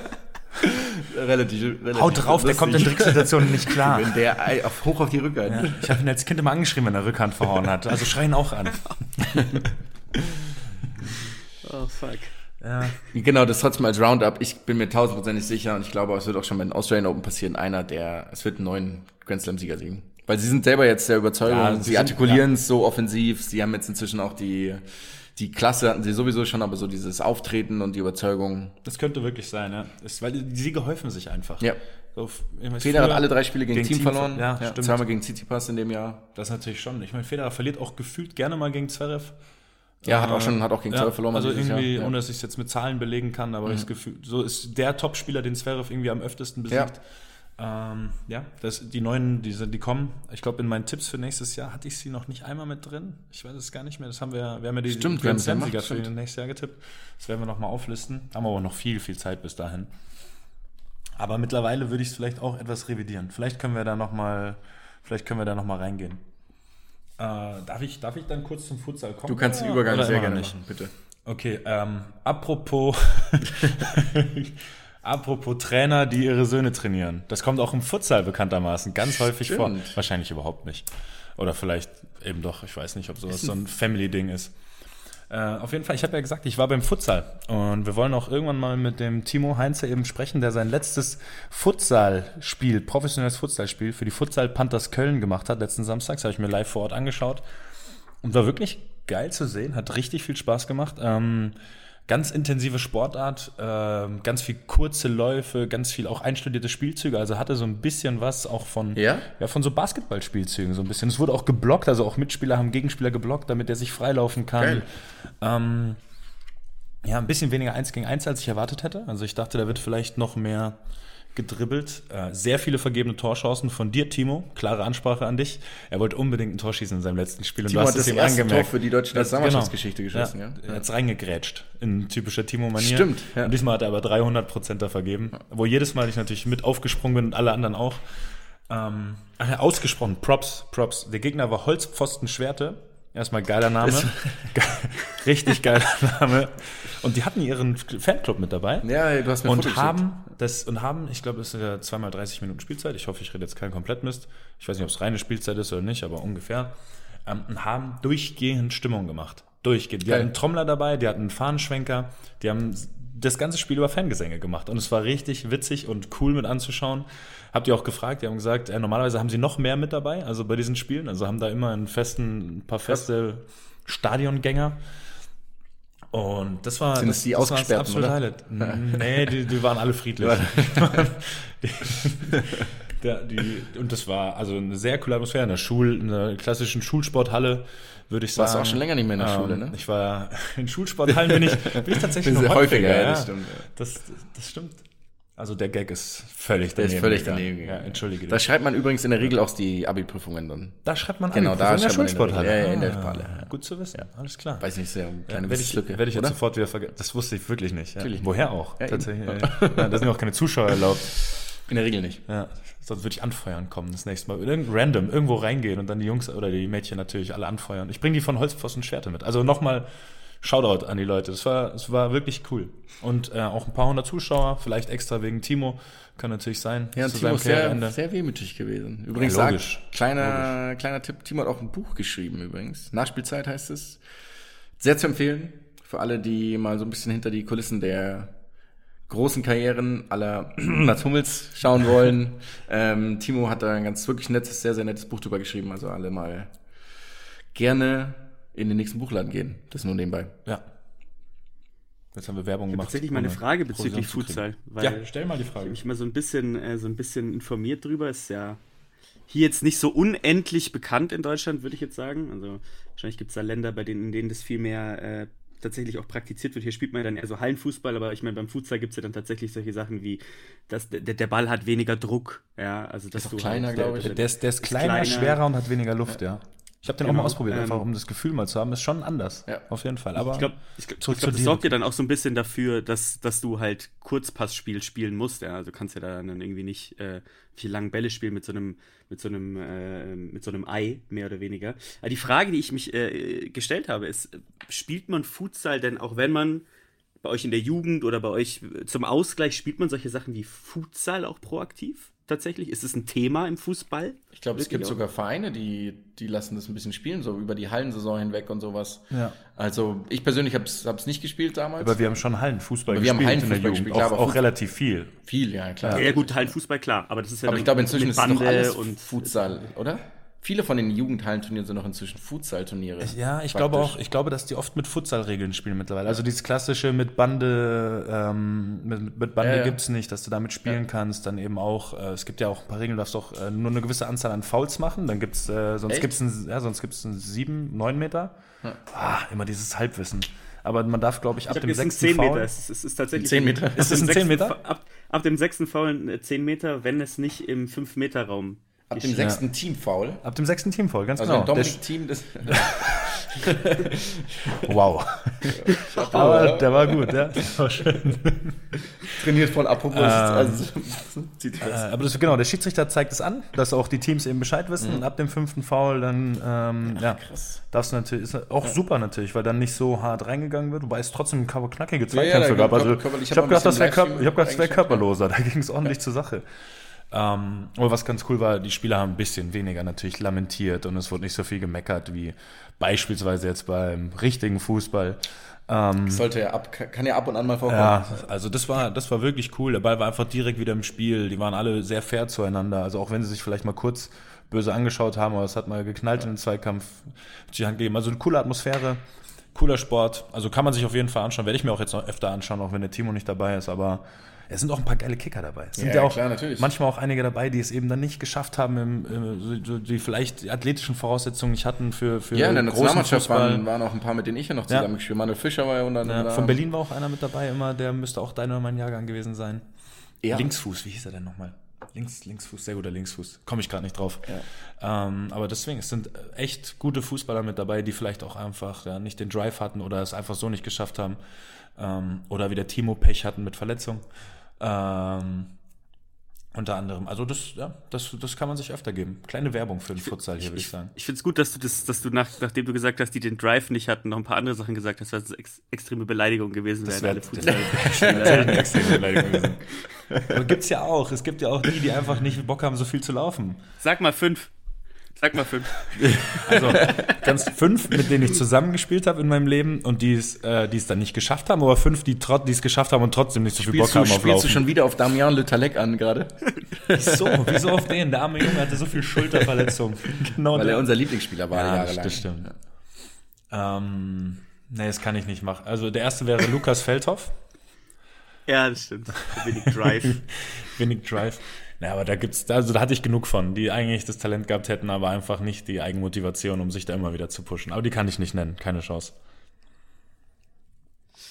Relativ, relativ Haut drauf, der kommt in lustig. Tricksituationen nicht [LAUGHS] klar. Wenn der auf, hoch auf die Rückhand. Ich habe ihn als Kind immer angeschrieben, wenn er Rückhand verhauen hat. Also schrei ihn auch an. [LAUGHS] Oh, fuck. Ja. Genau, das trotzdem als Roundup. Ich bin mir tausendprozentig sicher und ich glaube, es wird auch schon bei den Australian Open passieren. Einer, der, es wird einen neuen Grand Slam-Sieger siegen. Weil sie sind selber jetzt der Überzeugung, Ja, sie sie artikulieren es so offensiv. Sie haben jetzt inzwischen auch die, die Klasse hatten sie sowieso schon, aber so dieses Auftreten und die Überzeugung. Das könnte wirklich sein, ja. Ist, weil die Siege häufen sich einfach. Ja. So, Federer hat alle drei Spiele gegen, Team, Team verloren. ver- Ja, stimmt. Zweimal gegen Tsitsipas in dem Jahr. Das natürlich schon. Ich meine, Federer verliert auch gefühlt gerne mal gegen Zverev. Ja, hat auch schon, hat auch gegen Ja, Zverev verloren. Also irgendwie, Jahr. Ja. Mhm. ohne dass ich es jetzt mit Zahlen belegen kann, aber ich das Gefühl, so ist der Topspieler, den Zverev irgendwie am öftesten besiegt. Ähm, ja, das, die neuen, die, die kommen. Ich glaube, in meinen Tipps für nächstes Jahr hatte ich sie noch nicht einmal mit drin. Ich weiß es gar nicht mehr. Das haben wir, wir haben ja die Stimmt, ja Slam-Sieger gemacht, für nächstes Jahr getippt. Das werden wir nochmal auflisten. Haben aber noch viel, viel Zeit bis dahin. Aber mittlerweile würde ich es vielleicht auch etwas revidieren. Vielleicht können wir da nochmal, vielleicht können wir da noch mal reingehen. Äh, darf, ich, darf ich dann kurz zum Futsal kommen? Du kannst den Übergang sehr gerne nicht? machen, bitte. Okay, ähm, apropos, [LAUGHS] [LAUGHS] apropos Trainer, die ihre Söhne trainieren. Das kommt auch im Futsal bekanntermaßen ganz häufig Stimmt. vor. Wahrscheinlich überhaupt nicht. Oder vielleicht eben doch, ich weiß nicht, ob sowas so ein Family-Ding ist. Äh, auf jeden Fall, ich habe ja gesagt, ich war beim Futsal und wir wollen auch irgendwann mal mit dem Timo Heinze eben sprechen, der sein letztes Futsalspiel, professionelles Futsalspiel für die Futsal Panthers Köln gemacht hat letzten Samstag. Das habe ich mir live vor Ort angeschaut und war wirklich geil zu sehen, hat richtig viel Spaß gemacht. Ähm, ganz intensive Sportart, ähm, ganz viel kurze Läufe, ganz viel auch einstudierte Spielzüge. Also hatte so ein bisschen was auch von, Ja? ja, von so Basketballspielzügen so ein bisschen. Es wurde auch geblockt, also auch Mitspieler haben Gegenspieler geblockt, damit er sich freilaufen kann. Ähm, ja, ein bisschen weniger eins gegen eins, als ich erwartet hätte. Also ich dachte, da wird vielleicht noch mehr gedribbelt. Äh, sehr viele vergebene Torchancen von dir, Timo. Klare Ansprache an dich. Er wollte unbedingt ein Tor schießen in seinem letzten Spiel. Und Timo du hast hat das es ihm erste angemerkt. Tor für die deutsche Das- Nationalmannschaftsgeschichte geschossen, ja. Er hat's reingegrätscht. In typischer Timo-Manier. Stimmt, ja. Und diesmal hat er aber 300 Prozent da vergeben. Wo jedes Mal ich natürlich mit aufgesprungen bin und alle anderen auch. Ähm, ach ja, ausgesprochen, Props, Props. Der Gegner war Holzpfosten Schwerte. Erstmal geiler Name. Ge [LAUGHS] Richtig geiler Name. Und die hatten ihren Fanclub mit dabei. Ja, du hast mir Foto Und haben das und haben, ich glaube, es ist ja zweimal 30 Minuten Spielzeit. Ich hoffe, ich rede jetzt keinen Komplettmist. Ich weiß nicht, ob es reine Spielzeit ist oder nicht, aber ungefähr. Ähm, und haben durchgehend Stimmung gemacht. Durchgehend. Die Geil. hatten einen Trommler dabei, die hatten einen Fahnenschwenker, die haben das ganze Spiel über Fangesänge gemacht. Und es war richtig witzig und cool mit anzuschauen. Habt ihr auch gefragt, die haben gesagt, äh, normalerweise haben sie noch mehr mit dabei, also bei diesen Spielen. Also haben da immer einen festen, ein paar feste Stadiongänger. Und das war Sind das, die das war das absolute? Highlight. [LAUGHS] Nee, die, die waren alle friedlich. Die, [LAUGHS] die, und das war also eine sehr coole Atmosphäre in der Schul, in der klassischen Schulsporthalle, würde ich sagen. Warst du auch schon länger nicht mehr in der Ähm, Schule, ne? Ich war [LAUGHS] in Schulsporthallen bin ich, bin ich tatsächlich noch häufiger. häufiger, ja, ja, das stimmt, ja. Das, das stimmt. Also der Gag ist völlig Der daneben. ist völlig gegangen. daneben. Ja, entschuldige. Da schreibt man übrigens in der Regel auch die Abi-Prüfungen dann. Da schreibt man Genau, da in der der Schulsporthalle. Ja, ja, in der Ah, Halle. Gut zu wissen. Alles klar. Weiß nicht, sehr kleine Werde ich, Wissenslücke, werde ich jetzt sofort wieder vergessen. Das wusste ich wirklich nicht. Ja. Natürlich. Woher auch? Ja. Tatsächlich. [LAUGHS] Ja, da sind ja auch keine Zuschauer erlaubt. In der Regel nicht. Ja, sonst würde ich anfeuern kommen das nächste Mal. Irgend random, irgendwo reingehen und dann die Jungs oder die Mädchen natürlich alle anfeuern. Ich bringe die von Holzpfosten Schwerte mit. Also nochmal Shoutout an die Leute. Das war, das war wirklich cool. Und äh, auch ein paar hundert Zuschauer, vielleicht extra wegen Timo. Kann natürlich sein. Ja, und Timo ist sehr, sehr wehmütig gewesen. Übrigens Ja, logisch. sagt, kleiner, kleiner Tipp, Timo hat auch ein Buch geschrieben übrigens. Nachspielzeit heißt es. Sehr zu empfehlen für alle, die mal so ein bisschen hinter die Kulissen der großen Karrieren aller [CLEARS THROAT] Mats Hummels schauen wollen. [LAUGHS] ähm, Timo hat da ein ganz wirklich nettes, sehr, sehr nettes Buch drüber geschrieben. Also alle mal gerne in den nächsten Buchladen gehen. Das nur nebenbei. Ja. Jetzt haben wir Werbung gemacht. Tatsächlich mal eine Frage bezüglich. Futsal. Weil Ja, stell mal die Ich Frage. habe mich mal so ein bisschen, äh, so ein bisschen informiert drüber. Ist ja hier jetzt nicht so unendlich bekannt in Deutschland, würde ich jetzt sagen. Also wahrscheinlich gibt es da Länder, bei denen, in denen das viel mehr äh, tatsächlich auch praktiziert wird. Hier spielt man ja dann eher so Hallenfußball, aber ich meine, beim Futsal gibt es ja dann tatsächlich solche Sachen wie, dass der, der Ball hat weniger Druck. Ja, also dass auch du kleiner, halt, glaub ich. Der ist, der ist kleiner, schwerer und hat weniger Luft, ja. Ich habe den auch Genau, mal ausprobiert, ähm, einfach um das Gefühl mal zu haben. Ist schon anders. Ja. Auf jeden Fall. Aber Ich glaube, glaub, glaub, das dir. sorgt ja dann auch so ein bisschen dafür, dass, dass du halt Kurzpassspiel spielen musst. Ja? Also du kannst ja dann irgendwie nicht äh, viel lange Bälle spielen mit so einem, mit so einem, äh, mit so einem Ei, mehr oder weniger. Aber die Frage, die ich mich äh, gestellt habe, ist, spielt man Futsal denn auch wenn man bei euch in der Jugend oder bei euch zum Ausgleich spielt man solche Sachen wie Futsal auch proaktiv? Tatsächlich? Ist es ein Thema im Fußball? Ich glaube, es gibt auch? sogar Vereine, die, die lassen das ein bisschen spielen, so über die Hallensaison hinweg und sowas. Ja. Also ich persönlich habe es nicht gespielt damals. Aber wir haben schon Hallenfußball Aber wir haben gespielt in der Hallenfußball Jugend. gespielt, auch, aber auch relativ viel. Viel, ja klar. Ja, gut, halt Fußball, klar. Aber das ist ja Aber ich glaube, inzwischen ist es doch alles und Futsal, oder? Viele von den Jugendhallenturnieren sind noch inzwischen Futsal-Turniere. Ja, ich Praktisch. glaube auch, ich glaube, dass die oft mit Futsal-Regeln spielen mittlerweile. Also dieses klassische mit Bande, ähm, mit, mit Bande Ja, ja. gibt's nicht, dass du damit spielen kannst. Dann eben auch, äh, es gibt ja auch ein paar Regeln, du darfst auch äh, nur eine gewisse Anzahl an Fouls machen. Dann gibt's, äh, sonst Echt? gibt's ein, ja, sonst gibt's ein sieben, neun Meter. Ah, immer dieses Halbwissen. Aber man darf, glaube ich, ab Ich dem es sechsten 10 Foul. Meter. Es ist, es ist tatsächlich. 10 Meter? Ist es ein 10 sechsten Meter? Ab, ab dem sechsten Foul äh, 10 Meter, wenn es nicht im 5-Meter-Raum Ab dem sechsten Team-Foul. Ab dem sechsten Teamfoul, ganz Also genau. ein Der Dominik-Team, das [LAUGHS] Wow. [LAUGHS] Aber der war gut, ja. Das war schön. trainiert von Apropos. also, zieht Äh, aber das, genau, der Schiedsrichter zeigt es an, dass auch die Teams eben Bescheid wissen. Und ab dem fünften Foul dann, ähm, ja, darfst du natürlich, ist auch super natürlich, weil dann nicht so hart reingegangen wird, wobei es trotzdem knackige ja, Zweikämpfe da gab. gab- Also, ich ich habe hab gedacht, ein das wäre Körper, ich hab das wär ja. körperloser. [LAUGHS] Da ging es ordentlich zur Sache. Ähm, aber was ganz cool war, die Spieler haben ein bisschen weniger natürlich lamentiert und es wurde nicht so viel gemeckert wie beispielsweise jetzt beim richtigen Fußball. Ähm, Sollte ja ab, kann ja ab und an mal vorkommen. ja, also das war, das war wirklich cool. Der Ball war einfach direkt wieder im Spiel. Die waren alle sehr fair zueinander. Also auch wenn sie sich vielleicht mal kurz böse angeschaut haben, aber es hat mal geknallt in den Zweikampf die Hand gegeben. Also eine coole Atmosphäre, cooler Sport. Also kann man sich auf jeden Fall anschauen. Werde ich mir auch jetzt noch öfter anschauen, auch wenn der Timo nicht dabei ist. Aber es sind auch ein paar geile Kicker dabei. Es sind Ja, ja, auch klar, natürlich. manchmal auch einige dabei, die es eben dann nicht geschafft haben, im, im, die vielleicht die athletischen Voraussetzungen nicht hatten für, für Ja, in der Nationalmannschaft waren, waren auch ein paar, mit denen ich ja noch Ja. zusammen gespielt habe. Manuel Fischer war ja unter Ja, anderem von. Berlin war auch einer mit dabei immer, der müsste auch dein oder mein Jahrgang gewesen sein. Ja. Linksfuß, wie hieß er denn nochmal? Links, Linksfuß, sehr guter Linksfuß. Komme ich gerade nicht drauf. Ähm, aber deswegen, es sind echt gute Fußballer mit dabei, die vielleicht auch einfach ja, nicht den Drive hatten oder es einfach so nicht geschafft haben. Ähm, oder wie der Timo Pech hatten mit Verletzung. Ähm, unter anderem. Also das, ja, das, das kann man sich öfter geben. Kleine Werbung für den Futsal hier, würde ich sagen. Ich finde es gut, dass du das, dass du nach, nachdem du gesagt hast, die den Drive nicht hatten, noch ein paar andere Sachen gesagt hast, eine ex extreme Beleidigung gewesen Das wäre. wäre alle Fußball- [LAUGHS] eine extreme Beleidigung gewesen. [LAUGHS] Aber gibt's ja auch. Es gibt ja auch die, die einfach nicht Bock haben, so viel zu laufen. Sag mal fünf. Sag mal fünf. [LAUGHS] Also ganz fünf, mit denen ich zusammengespielt habe in meinem Leben und die es, äh, die es dann nicht geschafft haben, aber fünf, die trot- die es geschafft haben und trotzdem nicht so viel Bock du, haben auf spielst du Laufen. schon wieder auf Damian Le Talek an gerade? Wieso? Wieso auf den? Der arme Junge hatte so viel Schulterverletzung. [LAUGHS] Genau Weil der. er unser Lieblingsspieler war ja, das, jahrelang. das stimmt. Ähm, nee, das kann ich nicht machen. Also der erste wäre Lukas Feldhoff. Ja, das stimmt. Wenig Drive. [LAUGHS] Wenig Drive. Na, aber da gibt's, also da hatte ich genug von, die eigentlich das Talent gehabt hätten, aber einfach nicht die Eigenmotivation, um sich da immer wieder zu pushen. Aber die kann ich nicht nennen, keine Chance.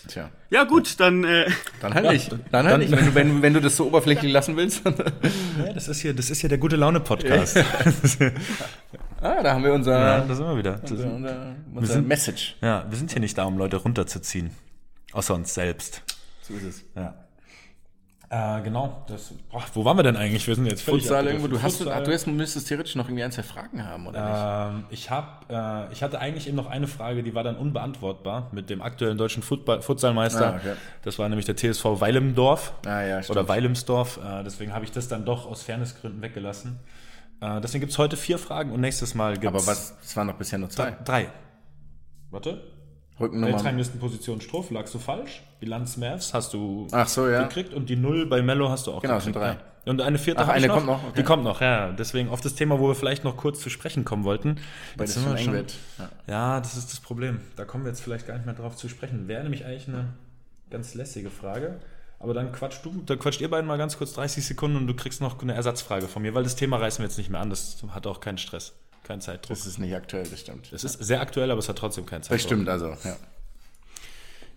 Tja, Ja, gut, dann. Äh, dann halt nicht. Dann halt Dann- nicht, wenn du, wenn, wenn du das so oberflächlich lassen willst. [LAUGHS] Ja, das ist hier, das ist hier der gute Laune Podcast. ah, da haben wir unser, ja, da sind wir wieder. Unser, unser, unser sind- Message. ja, wir sind hier nicht da, um Leute runterzuziehen. Außer uns selbst. So ist es. Ja. Äh, genau. Das, boah, wo waren wir denn eigentlich? Wir sind jetzt Futsal irgendwo. Du, hast, ach, du hast, müsstest theoretisch noch irgendwie ein, zwei Fragen haben, oder Ähm, ich hab, äh, ich hatte eigentlich eben noch eine Frage, die war dann unbeantwortbar mit dem aktuellen deutschen Fußball, Futsalmeister. Ah, okay. Das war nämlich der TSV Weilemdorf nicht? Ah, ja, stimmt. oder Weilemsdorf. Äh, deswegen habe ich das dann doch aus Fairnessgründen weggelassen. Äh, deswegen gibt's heute vier Fragen und nächstes Mal gibt's Aber was, es waren noch bisher nur zwei. drei. Warte. Rückennummer. Weltranglistenposition Stroh, lagst du falsch. Bilanz Mavs hast du Ach so, ja. gekriegt und die Null bei Mello hast du auch Genau, gekriegt. sind drei. Und eine vierte Ach, eine noch. kommt noch, okay. Die kommt noch, ja. Deswegen auf das Thema, wo wir vielleicht noch kurz zu sprechen kommen wollten. Weil Jetzt das sind wir schon- wird. Ja. Ja, das ist das Problem. Da kommen wir jetzt vielleicht gar nicht mehr drauf zu sprechen. Wäre nämlich eigentlich eine ganz lässige Frage. Aber dann quatscht du, dann quatscht ihr beiden mal ganz kurz 30 Sekunden und du kriegst noch eine Ersatzfrage von mir, weil das Thema reißen wir jetzt nicht mehr an. Das hat auch keinen Stress, keinen Zeitdruck. Das ist nicht aktuell, das stimmt. Es ist sehr aktuell, aber es hat trotzdem keinen Zeitdruck. Das stimmt also, ja.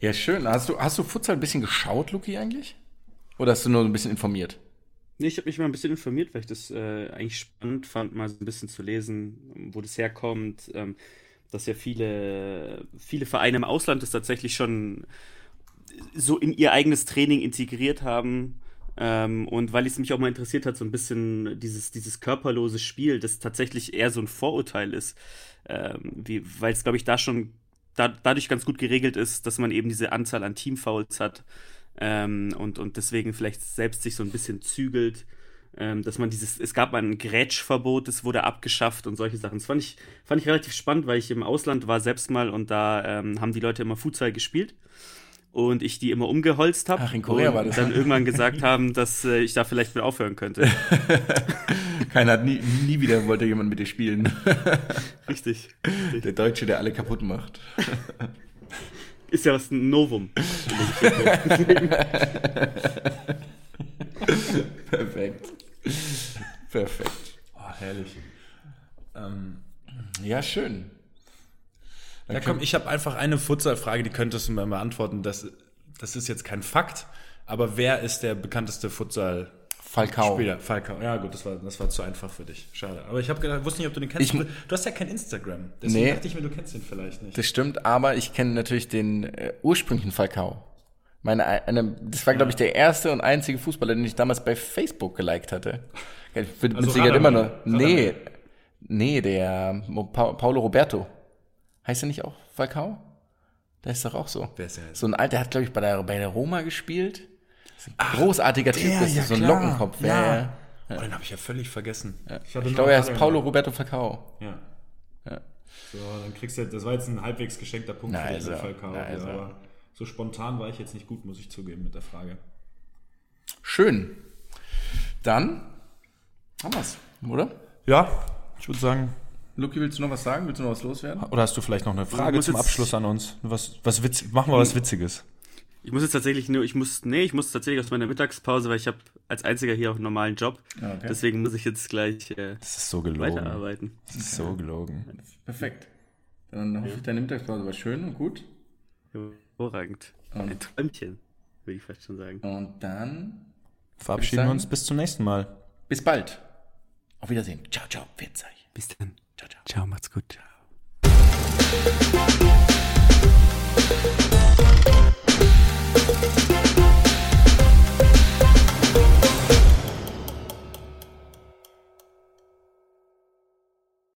Ja, schön. Hast du, hast du Futsal ein bisschen geschaut, Luki, eigentlich? Oder hast du nur ein bisschen informiert? Nee, ich habe mich mal ein bisschen informiert, weil ich das äh, eigentlich spannend fand, mal so ein bisschen zu lesen, wo das herkommt. Ähm, dass ja viele, viele Vereine im Ausland das tatsächlich schon so in ihr eigenes Training integriert haben. Ähm, und weil es mich auch mal interessiert hat, so ein bisschen dieses, dieses körperlose Spiel, das tatsächlich eher so ein Vorurteil ist, ähm, weil es, glaube ich, da schon da, dadurch ganz gut geregelt ist, dass man eben diese Anzahl an Teamfouls hat ähm, und, und deswegen vielleicht selbst sich so ein bisschen zügelt. Ähm, dass man dieses, es gab ein Grätschverbot, das wurde abgeschafft und solche Sachen. Das fand ich, fand ich relativ spannend, weil ich im Ausland war selbst mal und da ähm, haben die Leute immer Futsal gespielt und ich die immer umgeholzt habe. Ach, in Korea und war das. dann irgendwann gesagt haben, dass äh, ich da vielleicht mit aufhören könnte. [LAUGHS] Keiner hat nie, nie wieder wollte jemand mit dir spielen. [LAUGHS] Richtig. Der Deutsche, der alle kaputt macht. [LAUGHS] Ist ja was ein Novum. Perfekt. Perfekt. Oh, herrlich. Ähm, Ja, schön. Ja, komm, ich habe einfach eine Futsal-Frage, die könntest du mir mal beantworten. Das, das ist jetzt kein Fakt, aber wer ist der bekannteste Futsal- Falcao. Spieler, Falcao. Ja, gut, das war, das war zu einfach für dich. Schade. Aber ich habe gedacht, wusste nicht, ob du den kennst. Ich- du, hast ja kein Instagram. Deswegen Nee. dachte ich mir, du kennst ihn vielleicht nicht. Das stimmt, aber ich kenne natürlich den äh, ursprünglichen Falcao. Meine, eine, das war, glaube ich, der erste und einzige Fußballer, den ich damals bei Facebook geliked hatte. Ich bin Also Sicherheit immer noch. Nee, nee, der Mo- Pa Paulo Roberto. Heißt er nicht auch Falcao? Der ist doch auch so. Wer ist der? So ein alter, der hat, glaube ich, bei der, bei der Roma gespielt. Das ist ein großartiger Typ, das ist so ein klar. Lockenkopf. Ja. Ja. Oh, den habe ich ja völlig vergessen. hatte Ich nur glaube, er ist. Paulo Roberto Falcao. Ja. Ja. So, dann kriegst du, das war jetzt ein halbwegs geschenkter Punkt Na für also, Falcao. na also. Aber so spontan war ich jetzt nicht gut, muss ich zugeben, mit der Frage. Schön. Dann haben wir's, oder? Ja, ich würde sagen. Luki, willst du noch was sagen? Willst du noch was loswerden? Oder hast du vielleicht noch eine Frage zum Abschluss an uns? Was, was witz, machen wir was Witziges. Ich muss jetzt tatsächlich nur, ich muss, nee, ich muss tatsächlich aus meiner Mittagspause, weil ich habe als einziger hier auch einen normalen Job. Ja, okay. Deswegen muss ich jetzt gleich äh, Das ist so gelogen. weiterarbeiten. Das ist so gelogen. Perfekt. Dann hoffe ich, deine Mittagspause war schön und gut. Hervorragend. Ein Träumchen, würde ich fast schon sagen. Und dann Verabschieden wir uns bis zum nächsten Mal. bis bald. Auf Wiedersehen. Ciao, ciao. Pfiat euch. Bis dann. Ciao, ciao. Ciao, macht's gut. Ciao.